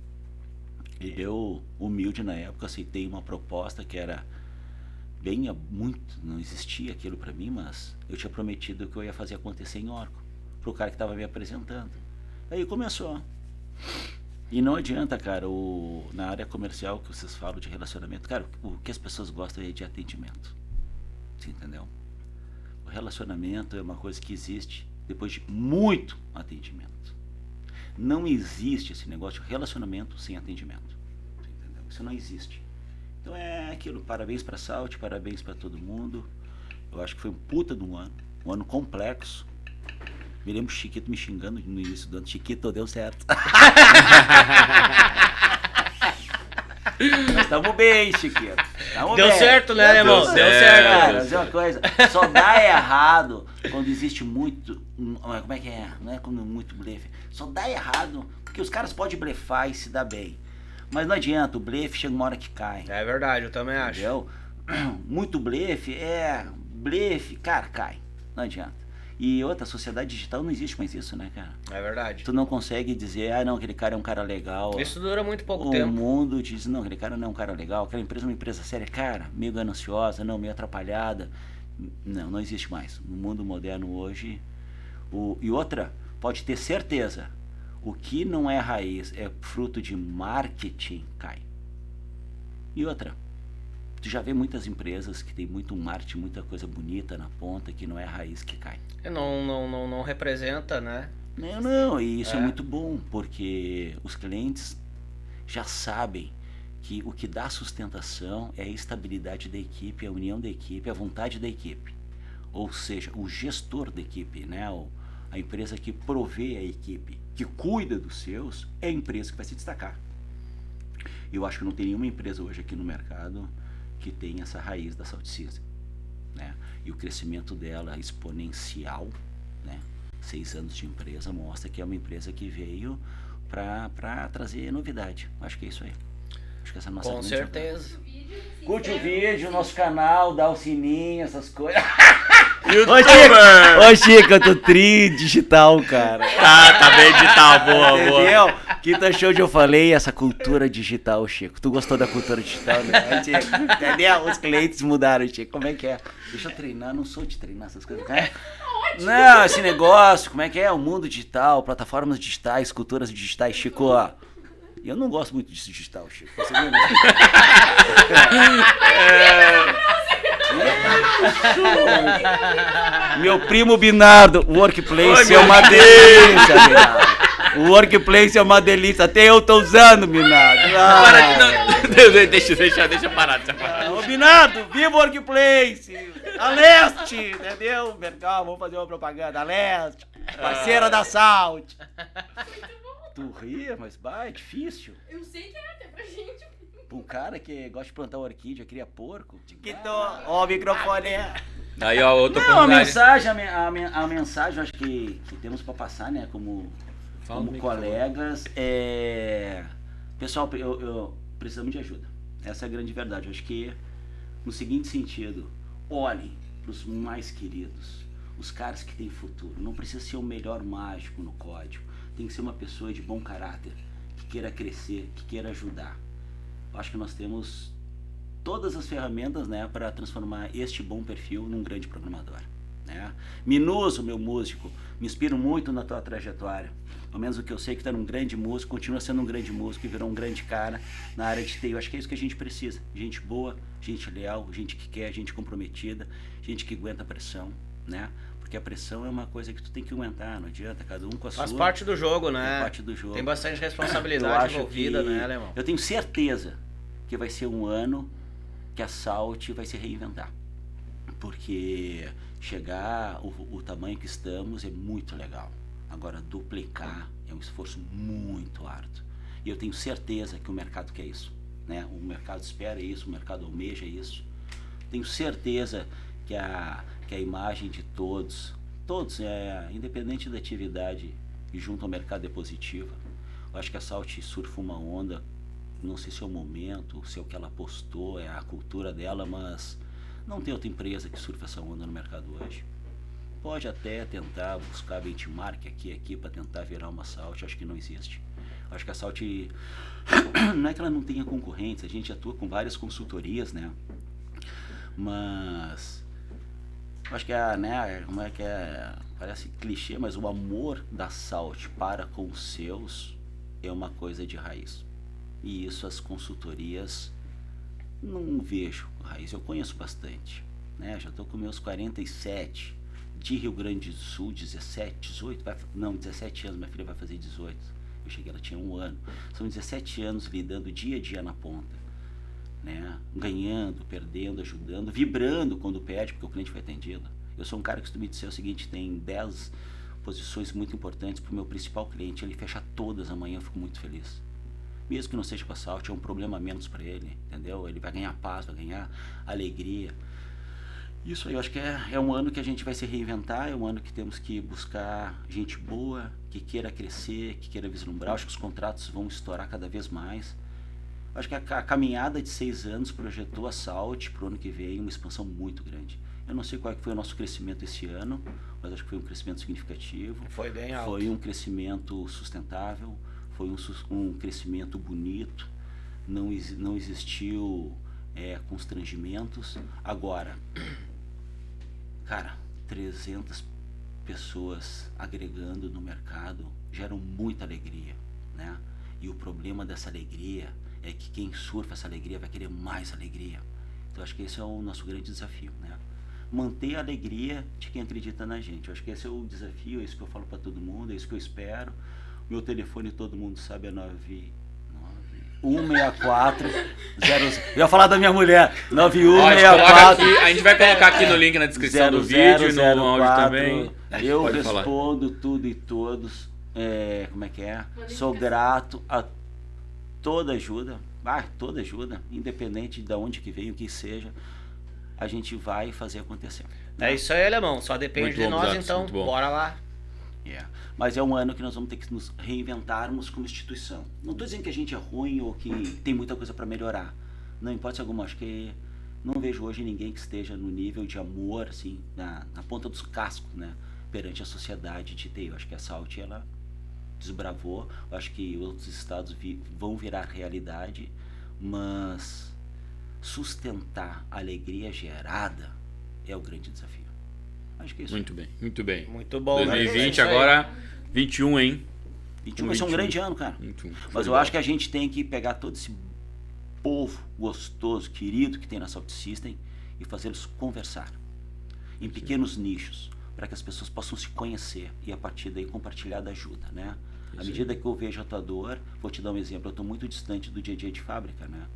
E eu, humilde na época, aceitei uma proposta que era bem muito, não existia aquilo para mim, mas eu tinha prometido que eu ia fazer acontecer em Oracle pro cara que estava me apresentando. Aí começou. E não adianta, cara, o, na área comercial que vocês falam de relacionamento, cara, o que as pessoas gostam é de atendimento. Você entendeu? O relacionamento é uma coisa que existe depois de muito atendimento. Não existe esse negócio de relacionamento sem atendimento. Você entendeu? Isso não existe. Então é aquilo, parabéns pra Salt, parabéns pra todo mundo. Eu acho que foi um puta de um ano, um ano complexo. Me lembro o Chiquito me xingando no início do ano. Chiquito, deu certo. Nós estamos bem, Chiquito. Tamo Deu bem. certo, né, Deu irmão? Deu certo. certo. Cara, dizer uma coisa, só dá errado quando existe muito. hum, Como é que é? Não é quando muito blefe. Só dá errado porque os caras podem blefar e se dar bem. Mas não adianta, o blefe chega uma hora que cai. É verdade, eu também acho. Entendeu? Muito blefe, é. Blefe, cara, cai. Não adianta. E outra, sociedade digital não existe mais isso, né, cara? É verdade. Tu não consegue dizer, ah, não, aquele cara é um cara legal. Isso dura muito pouco o tempo. mundo diz, não, aquele cara não é um cara legal, aquela empresa é uma empresa séria, cara, meio gananciosa, não, meio atrapalhada. Não, não existe mais. No mundo moderno hoje. O, e outra, pode ter certeza, o que não é raiz, é fruto de marketing, cai. E outra, tu já vê muitas empresas que tem muito marketing, muita coisa bonita na ponta, que não é raiz que cai. Não, não, não, não representa, né? Não, não, e isso é. É. muito bom, porque os clientes já sabem que o que dá sustentação é a estabilidade da equipe, a união da equipe, a vontade da equipe. Ou seja, o gestor da equipe, né? o- a empresa que provê a equipe, que cuida dos seus, é a empresa que vai se destacar. Eu acho que não tem nenhuma empresa hoje aqui no mercado que tenha essa raiz da Salt System, né? E o crescimento dela exponencial, né? Seis anos de empresa mostra que é uma empresa que veio para trazer novidade. Acho que é isso aí. Acho que essa é a nossa Com certeza. Curte o vídeo, nosso canal, dá o sininho, essas coisas. Ô! Chico, ô Chico, eu tô tri digital, cara. Tá, tá bem digital, boa, boa. Entendeu? Quinta show de eu falei, essa cultura digital, Chico. Tu gostou da cultura digital, né? Chico? Entendeu? Os clientes mudaram, Chico. Como é que é? Deixa eu treinar, não sou de treinar essas coisas. né? Não, esse negócio, como é que é? O mundo digital, plataformas digitais, culturas digitais, Chico, ó. Eu não gosto muito disso digital, Chico. Você viu, né? Meu primo Binardo, o Workplace é uma delícia, Binardo. O Workplace é uma delícia. Até eu tô usando, Binardo. Ah. Para, não, deixa, deixa, deixa parar, deixa parar. Ô, Binardo, viva o Workplace! A Leste, entendeu? Mercal, vamos fazer uma propaganda. A Leste, parceira da Salt. Tu ria, mas bah, é difícil. Eu sei que é até pra gente. Um cara que gosta de plantar orquídea, cria porco. Tiquito, ó o microfone. Aí, ó, outra Não, a mensagem, a, a, a mensagem, acho que, que temos pra passar, né, como, Fala como colegas, é... Pessoal, eu, eu- precisamos de ajuda. Essa é a grande verdade. Eu acho que, no seguinte sentido, olhem pros mais queridos, os caras que têm futuro. Não precisa ser o melhor mágico no código. Tem que ser uma pessoa de bom caráter, que queira crescer, que queira ajudar. Acho que nós temos todas as ferramentas né, para transformar este bom perfil num grande programador. Né? Minuso, meu músico, me inspiro muito na tua trajetória. Ao menos o que eu sei que tu era um grande músico, continua sendo um grande músico e virou um grande cara na área de TI. Eu acho que é isso que a gente precisa. Gente boa, gente leal, gente que quer, gente comprometida, gente que aguenta a pressão, né? Porque a pressão é uma coisa que tu tem que aguentar, não adianta, cada um com a Faz sua. parte do jogo, né? É parte do jogo. Tem bastante responsabilidade envolvida, que- né, Alemão? Eu tenho certeza que vai ser um ano que a Salt vai se reinventar. Porque chegar o, o tamanho que estamos é muito legal. Agora, duplicar é um esforço muito árduo. E eu tenho certeza que o mercado quer isso. Né? O mercado espera isso, o mercado almeja isso. Tenho certeza que a, que a imagem de todos, todos, é, independente da atividade junto ao mercado é positiva. Eu acho que a Salt surfa uma onda, não sei se é o momento, se é o que ela postou, é a cultura dela, mas não tem outra empresa que surfa essa onda no mercado hoje. Pode até tentar buscar benchmark aqui aqui para tentar virar uma Salt, acho que não existe. Acho que a Salt não é que ela não tenha concorrentes, a gente atua com várias consultorias, né? Mas acho que é, né, como é que é, parece clichê, mas o amor da Salt para com os seus é uma coisa de raiz. E isso as consultorias não vejo raiz, eu conheço bastante, né? Já estou com meus 47 de Rio Grande do Sul, 17, 18, vai, não, 17 anos, minha filha vai fazer 18. Eu cheguei, ela tinha um ano. São 17 anos lidando dia a dia na ponta né? ganhando, perdendo, ajudando, vibrando quando perde, porque o cliente foi atendido. Eu sou um cara que, se tu me disser o seguinte, tem 10 posições muito importantes para o meu principal cliente, ele fecha todas amanhã, eu fico muito feliz. Mesmo que não seja com a Salt, é um problema menos para ele, entendeu? Ele vai ganhar paz, vai ganhar alegria. Isso aí, eu acho que é, é um ano que a gente vai se reinventar, é um ano que temos que buscar gente boa, que queira crescer, que queira vislumbrar. Eu Acho que os contratos vão estourar cada vez mais. Acho que a, a caminhada de seis anos projetou a Salt para o ano que vem uma expansão muito grande. Eu não sei qual é foi o nosso crescimento esse ano, mas acho que foi um crescimento significativo. Foi bem alto. Foi um crescimento sustentável, foi um, um crescimento bonito, não, não existiu é, constrangimentos. Agora, cara, 300 pessoas agregando no mercado geram muita alegria, né? E o problema dessa alegria é que quem surfa essa alegria vai querer mais alegria. Então acho que esse é o nosso grande desafio, né? Manter a alegria de quem acredita na gente. Eu acho que esse é o desafio, é isso que eu falo para todo mundo, é isso que eu espero. Meu telefone todo mundo sabe é 9 164 00. Eu ia falar da minha mulher. Ó, a, gente coloca 9164 aqui, a gente vai colocar aqui no link na descrição do vídeo e no áudio também. Eu Pode falar. respondo tudo e todos. É, como é que é? Sou grato a toda ajuda. Ah, toda ajuda, independente de onde que veio, o que seja, a gente vai fazer acontecer. É isso aí, Alemão. Só depende Muito de bom, nós, então bora lá. É. Mas é um ano que nós vamos ter que nos reinventarmos como instituição. Não estou dizendo que a gente é ruim ou que tem muita coisa para melhorar. Não importa alguma, acho que não vejo hoje ninguém que esteja no nível de amor, assim, na, na ponta dos cascos, né? Perante a sociedade de TI. Eu acho que a Salt, ela desbravou. Eu acho que outros estados vi, vão virar realidade, mas sustentar a alegria gerada é o grande desafio. Acho que é isso. Muito bem, muito bem. Muito bom. 2020 agora, 21, hein? 21 vai ser um 21. grande ano, cara. 21. Mas eu acho que a gente tem que pegar todo esse povo gostoso, querido que tem na Salt System e fazê-los conversar em pequenos nichos para que as pessoas possam se conhecer e a partir daí compartilhar da ajuda, né? À medida que eu vejo a tua dor, vou te dar um exemplo, eu estou muito distante do dia a dia de fábrica, né?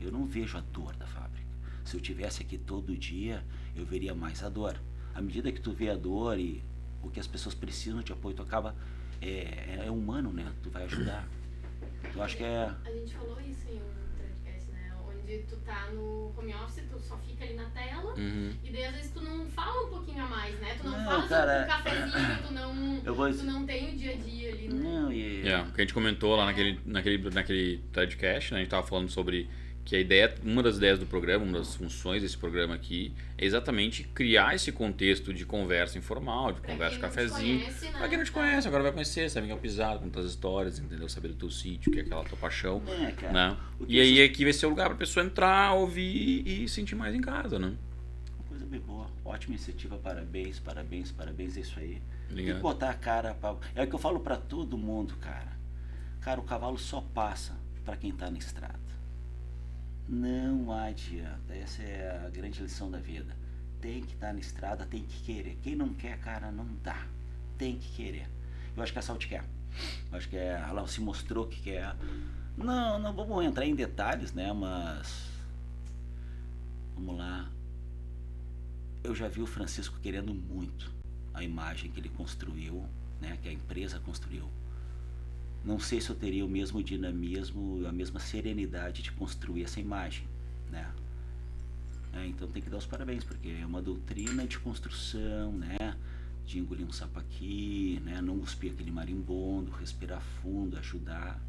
Eu não vejo a dor da fábrica. Se eu tivesse aqui todo dia, eu veria mais a dor. À medida que tu vê a dor e o que as pessoas precisam de apoio, tu acaba é, é humano, né? Tu vai ajudar. Eu acho que é A gente falou isso em um podcast, né? Onde tu tá no home office, tu só fica ali na tela. Uhum. E daí às vezes tu não fala um pouquinho a mais, né? Tu não, Não, fala cara, o cafezinho, tu não, eu vou tu não tem o dia a dia ali, né? não e É, o que a gente comentou lá naquele, naquele, naquele podcast, né? A gente tava falando sobre que a ideia, uma das ideias do programa, uma das funções desse programa aqui, é exatamente criar esse contexto de conversa informal, de Pra conversa te cafezinho. conhece, né? Pra quem não te conhece, agora vai conhecer, sabe quem é o pisado, contar as histórias, entendeu? Saber do teu sítio, que é aquela tua paixão, É, cara. né? E aí vocês- aqui vai ser o lugar pra pessoa entrar, ouvir e sentir mais em casa, né? Uma coisa bem boa. Ótima iniciativa, parabéns, parabéns, parabéns, é isso aí. Tem que Obrigado. botar a cara pra... É o que eu falo pra todo mundo, cara. Cara, o cavalo só passa pra quem tá na estrada. Não adianta. Essa é a grande lição da vida. Tem que estar na estrada, tem que querer. Quem não quer, cara, não dá. Tem que querer. Eu acho que a Salt quer. Eu acho que é, ela se mostrou que quer. Não, não vamos entrar em detalhes, né? Mas. Vamos lá. Eu já vi o Francisco querendo muito a imagem que ele construiu, né? Que a empresa construiu. Não sei se eu teria o mesmo dinamismo, a mesma serenidade de construir essa imagem, né? É, então tem que dar os parabéns, porque é uma doutrina de construção, né? De engolir um sapo aqui, né? Não cuspir aquele marimbondo, respirar fundo, ajudar.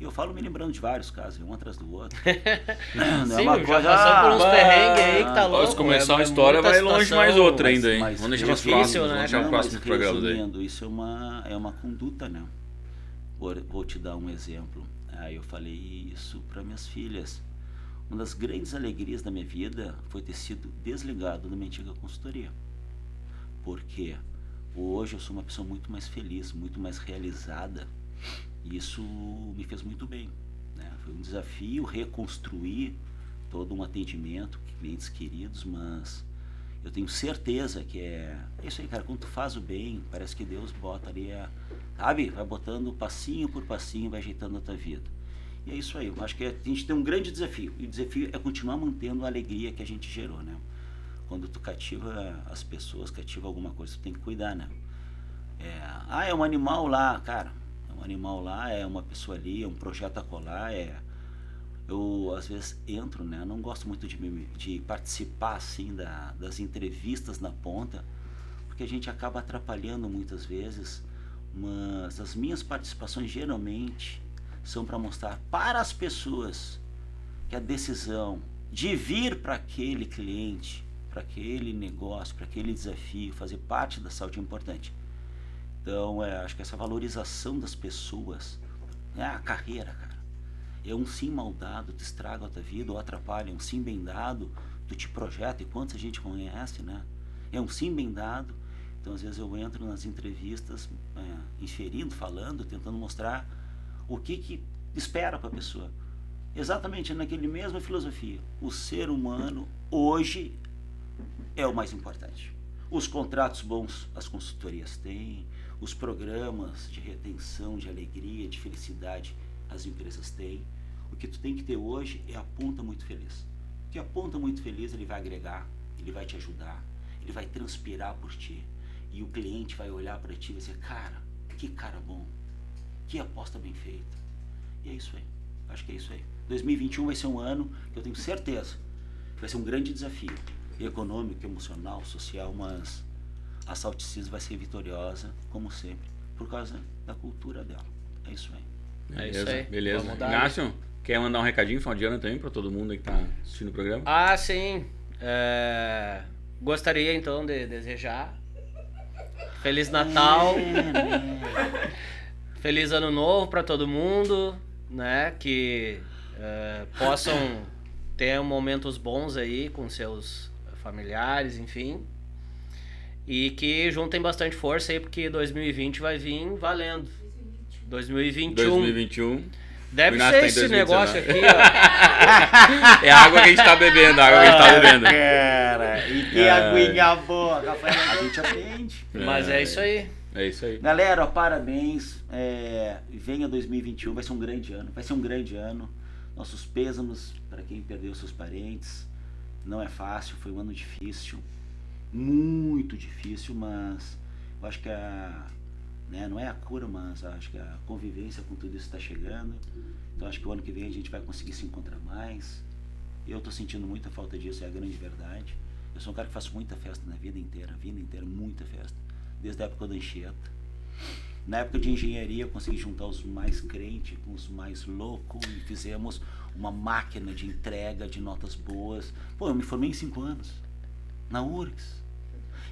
E eu falo me lembrando de vários casos, um atrás do outro. Não Sim, é uma já coisa, passou por uns ah, perrengues aí que tá louco. Se começar é- uma é história, vai longe situação, mais outra mas- ainda, hein? mas Vamos deixar os difícil, próximos, né? vamos deixar Não, os mas próximos programas aí. resumindo, isso é uma, é uma conduta, né? Vou, te dar um exemplo. Ah, eu falei isso para minhas filhas. Uma das grandes alegrias da minha vida foi ter sido desligado da minha antiga consultoria. Porque hoje eu sou uma pessoa muito mais feliz, muito mais realizada. E isso me fez muito bem. Né? Foi um desafio reconstruir todo um atendimento, clientes queridos, mas eu tenho certeza que é, é isso aí, cara. Quando tu faz o bem, parece que Deus bota ali, a, sabe? Vai botando passinho por passinho, vai ajeitando a tua vida. E é isso aí. Eu acho que a gente tem um grande desafio. E o desafio é continuar mantendo a alegria que a gente gerou, né? Quando tu cativa as pessoas, cativa alguma coisa, tu tem que cuidar, né? É, ah, é um animal lá, cara. É um animal lá, é uma pessoa ali, é um projeto a colar, é eu às vezes entro, né? Não gosto muito de, de participar assim da, das entrevistas na ponta, porque a gente acaba atrapalhando muitas vezes, mas as minhas participações geralmente são para mostrar para as pessoas que a decisão de vir para aquele cliente, para aquele negócio, para aquele desafio, fazer parte da saúde é importante. Então, é, acho que essa valorização das pessoas é a carreira, cara. É um sim mal dado, te estraga a tua vida ou atrapalha. É um sim bem dado, tu te projeta. E quantos a gente conhece, né? É um sim bem dado. Então, às vezes eu entro nas entrevistas, é, inferindo, falando, tentando mostrar o que que espera para a pessoa. Exatamente naquele mesma filosofia. O ser humano hoje é o mais importante. Os contratos bons as consultorias têm, os programas de retenção, de alegria, de felicidade as empresas têm. O que tu tem que ter hoje é a ponta muito feliz. Porque a ponta muito feliz ele vai agregar, ele vai te ajudar, ele vai transpirar por ti. E o cliente vai olhar para ti e vai dizer, cara, que cara bom, que aposta bem feita. E é isso aí. Acho que é isso aí. 2021 vai ser um ano que eu tenho certeza que vai ser um grande desafio econômico, emocional, social, mas a Salticis vai ser vitoriosa, como sempre, por causa da cultura dela. É isso aí. É isso Beleza, aí. beleza. Vamos dar Inácio, quer mandar um recadinho final de ano também pra todo mundo aí que tá assistindo o programa? Ah, sim. É, Gostaria então de desejar Feliz Natal, Feliz Ano Novo para todo mundo, né? Que é, possam ter momentos bons aí com seus familiares, enfim. E que juntem bastante força aí, porque 2020 vai vir valendo. 2021. 2021. Deve ser tá esse 2019. negócio aqui, ó. É a água que a gente tá bebendo, a água que a gente tá bebendo. Cara, e que É. aguinha boa, Rafael. A gente aprende. Mas é isso aí. É isso aí. Galera, ó, parabéns. É, venha 2021, vai ser um grande ano. Vai ser um grande ano. Nossos pêsames para quem perdeu seus parentes. Não é fácil, foi um ano difícil. Muito difícil, mas eu acho que a. Né, não é a cura, mas acho que a convivência com tudo isso está chegando. Então acho que o ano que vem a gente vai conseguir se encontrar mais. Eu tô sentindo muita falta disso, é a grande verdade. Eu sou um cara que faço muita festa na vida inteira, a vida inteira, muita festa. Desde a época da Anchieta. Na época de engenharia, eu consegui juntar os mais crentes com os mais loucos e fizemos uma máquina de entrega de notas boas. Pô, eu me formei em cinco anos, na URGS.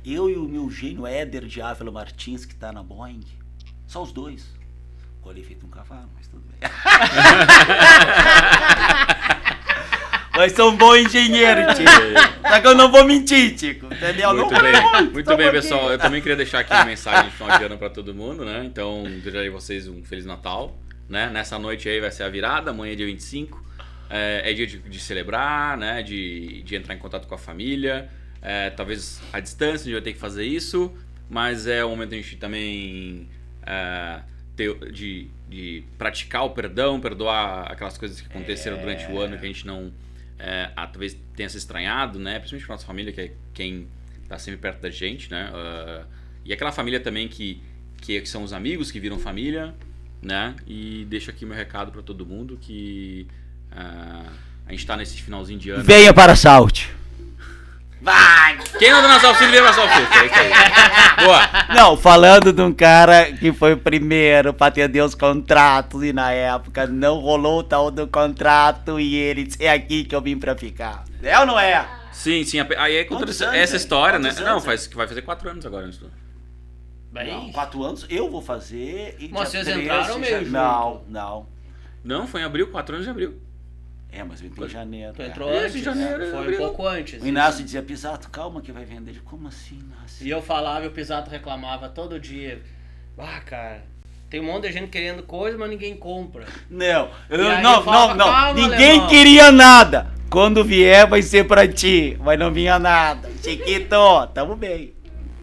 Eu e o meu gênio Éder de Ávila Martins, que tá na Boeing, só os dois. Colhei feito um cavalo, mas tudo bem. Mas sou um bom engenheiro, Tico. Só que eu não vou mentir, Tico. Entendeu? Muito não bem, vou, muito bem, pessoal. Eu também queria deixar aqui uma mensagem de final de ano pra todo mundo, né? Então, desejarei vocês um Feliz Natal, né? Nessa noite aí vai ser a virada, amanhã é dia 25. É, é dia de, de celebrar, né? De, de entrar em contato com a família. É, talvez à distância a gente vai ter que fazer isso, mas é o momento a gente também é, ter- de, de praticar o perdão, perdoar aquelas coisas que aconteceram durante o ano que a gente não é, ah, talvez tenha se estranhado, né? Principalmente pra nossa família, que é quem tá sempre perto da gente, né? Ah, e aquela família também que, que são os amigos que viram família, né? E deixo aqui meu recado pra todo mundo que ah, a gente tá nesse finalzinho de ano. Venha para Salt. Vai! Quem não nosso auxílio, vem nosso auxílio. É isso aí. Boa! Não, falando de um cara que foi o primeiro pra atender os contratos e na época não rolou o tal do contrato e ele disse, é aqui que eu vim pra ficar. É ou não é? Sim, sim. a- Aí é Quantos essa, anos, história, né? Quantos Não, anos, faz, que vai fazer quatro anos agora. Isso. Não, quatro anos eu vou fazer e Mas vocês 13 entraram junto. Não, não. Não, foi em abril, quatro anos de abril. É, mas eu entrei em janeiro. Tu é. entrou Isso, antes, em janeiro, né? Foi um pouco antes. O Inácio dizia, Pisato, calma que vai vender. Ele, como assim, Inácio? E eu falava e o Pisato reclamava todo dia. Ah, cara, tem um monte de gente querendo coisa, mas ninguém compra. Não, eu- E não, eu falava, não, não. "Calma, Ninguém alemão." queria nada. Quando vier, vai ser pra ti. Mas não vinha nada. Chiquito, tamo bem.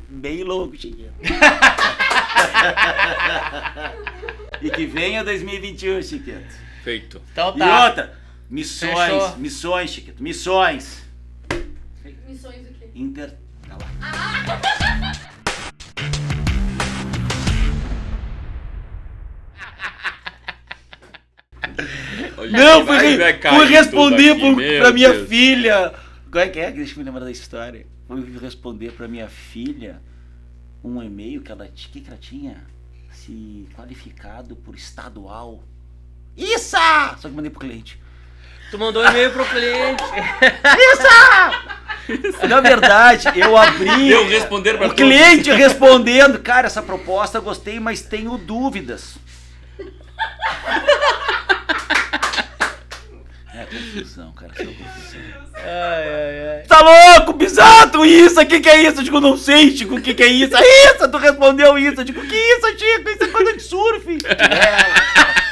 Bem louco, Chiquito. e que venha 2021, Chiquito. Feito. Então E tá. outra, missões, Fechou. missões, Chiquito, missões. Missões do quê? Inter. Tá lá. Olha Não, fui, re- cair fui responder aqui, pro- pra minha Deus. filha. Como é que é? Deixa eu me lembrar da história. Fui responder pra minha filha um e-mail que ela, que ela tinha se qualificado por estadual. Isso! Só que mandei pro cliente. Tu mandou um e-mail pro cliente. Na verdade, eu abri. Deu responder pra o todos. cliente respondendo, cara, essa proposta eu gostei, mas tenho dúvidas. É confusão, cara, isso é confusão. ai, ai, ai. Tá louco, Bisato, isso, o que que é isso? Eu digo, não sei, Chico, o que que é isso? É isso, tu respondeu isso. Eu digo, o que é isso, Chico? Isso é coisa de surf. É.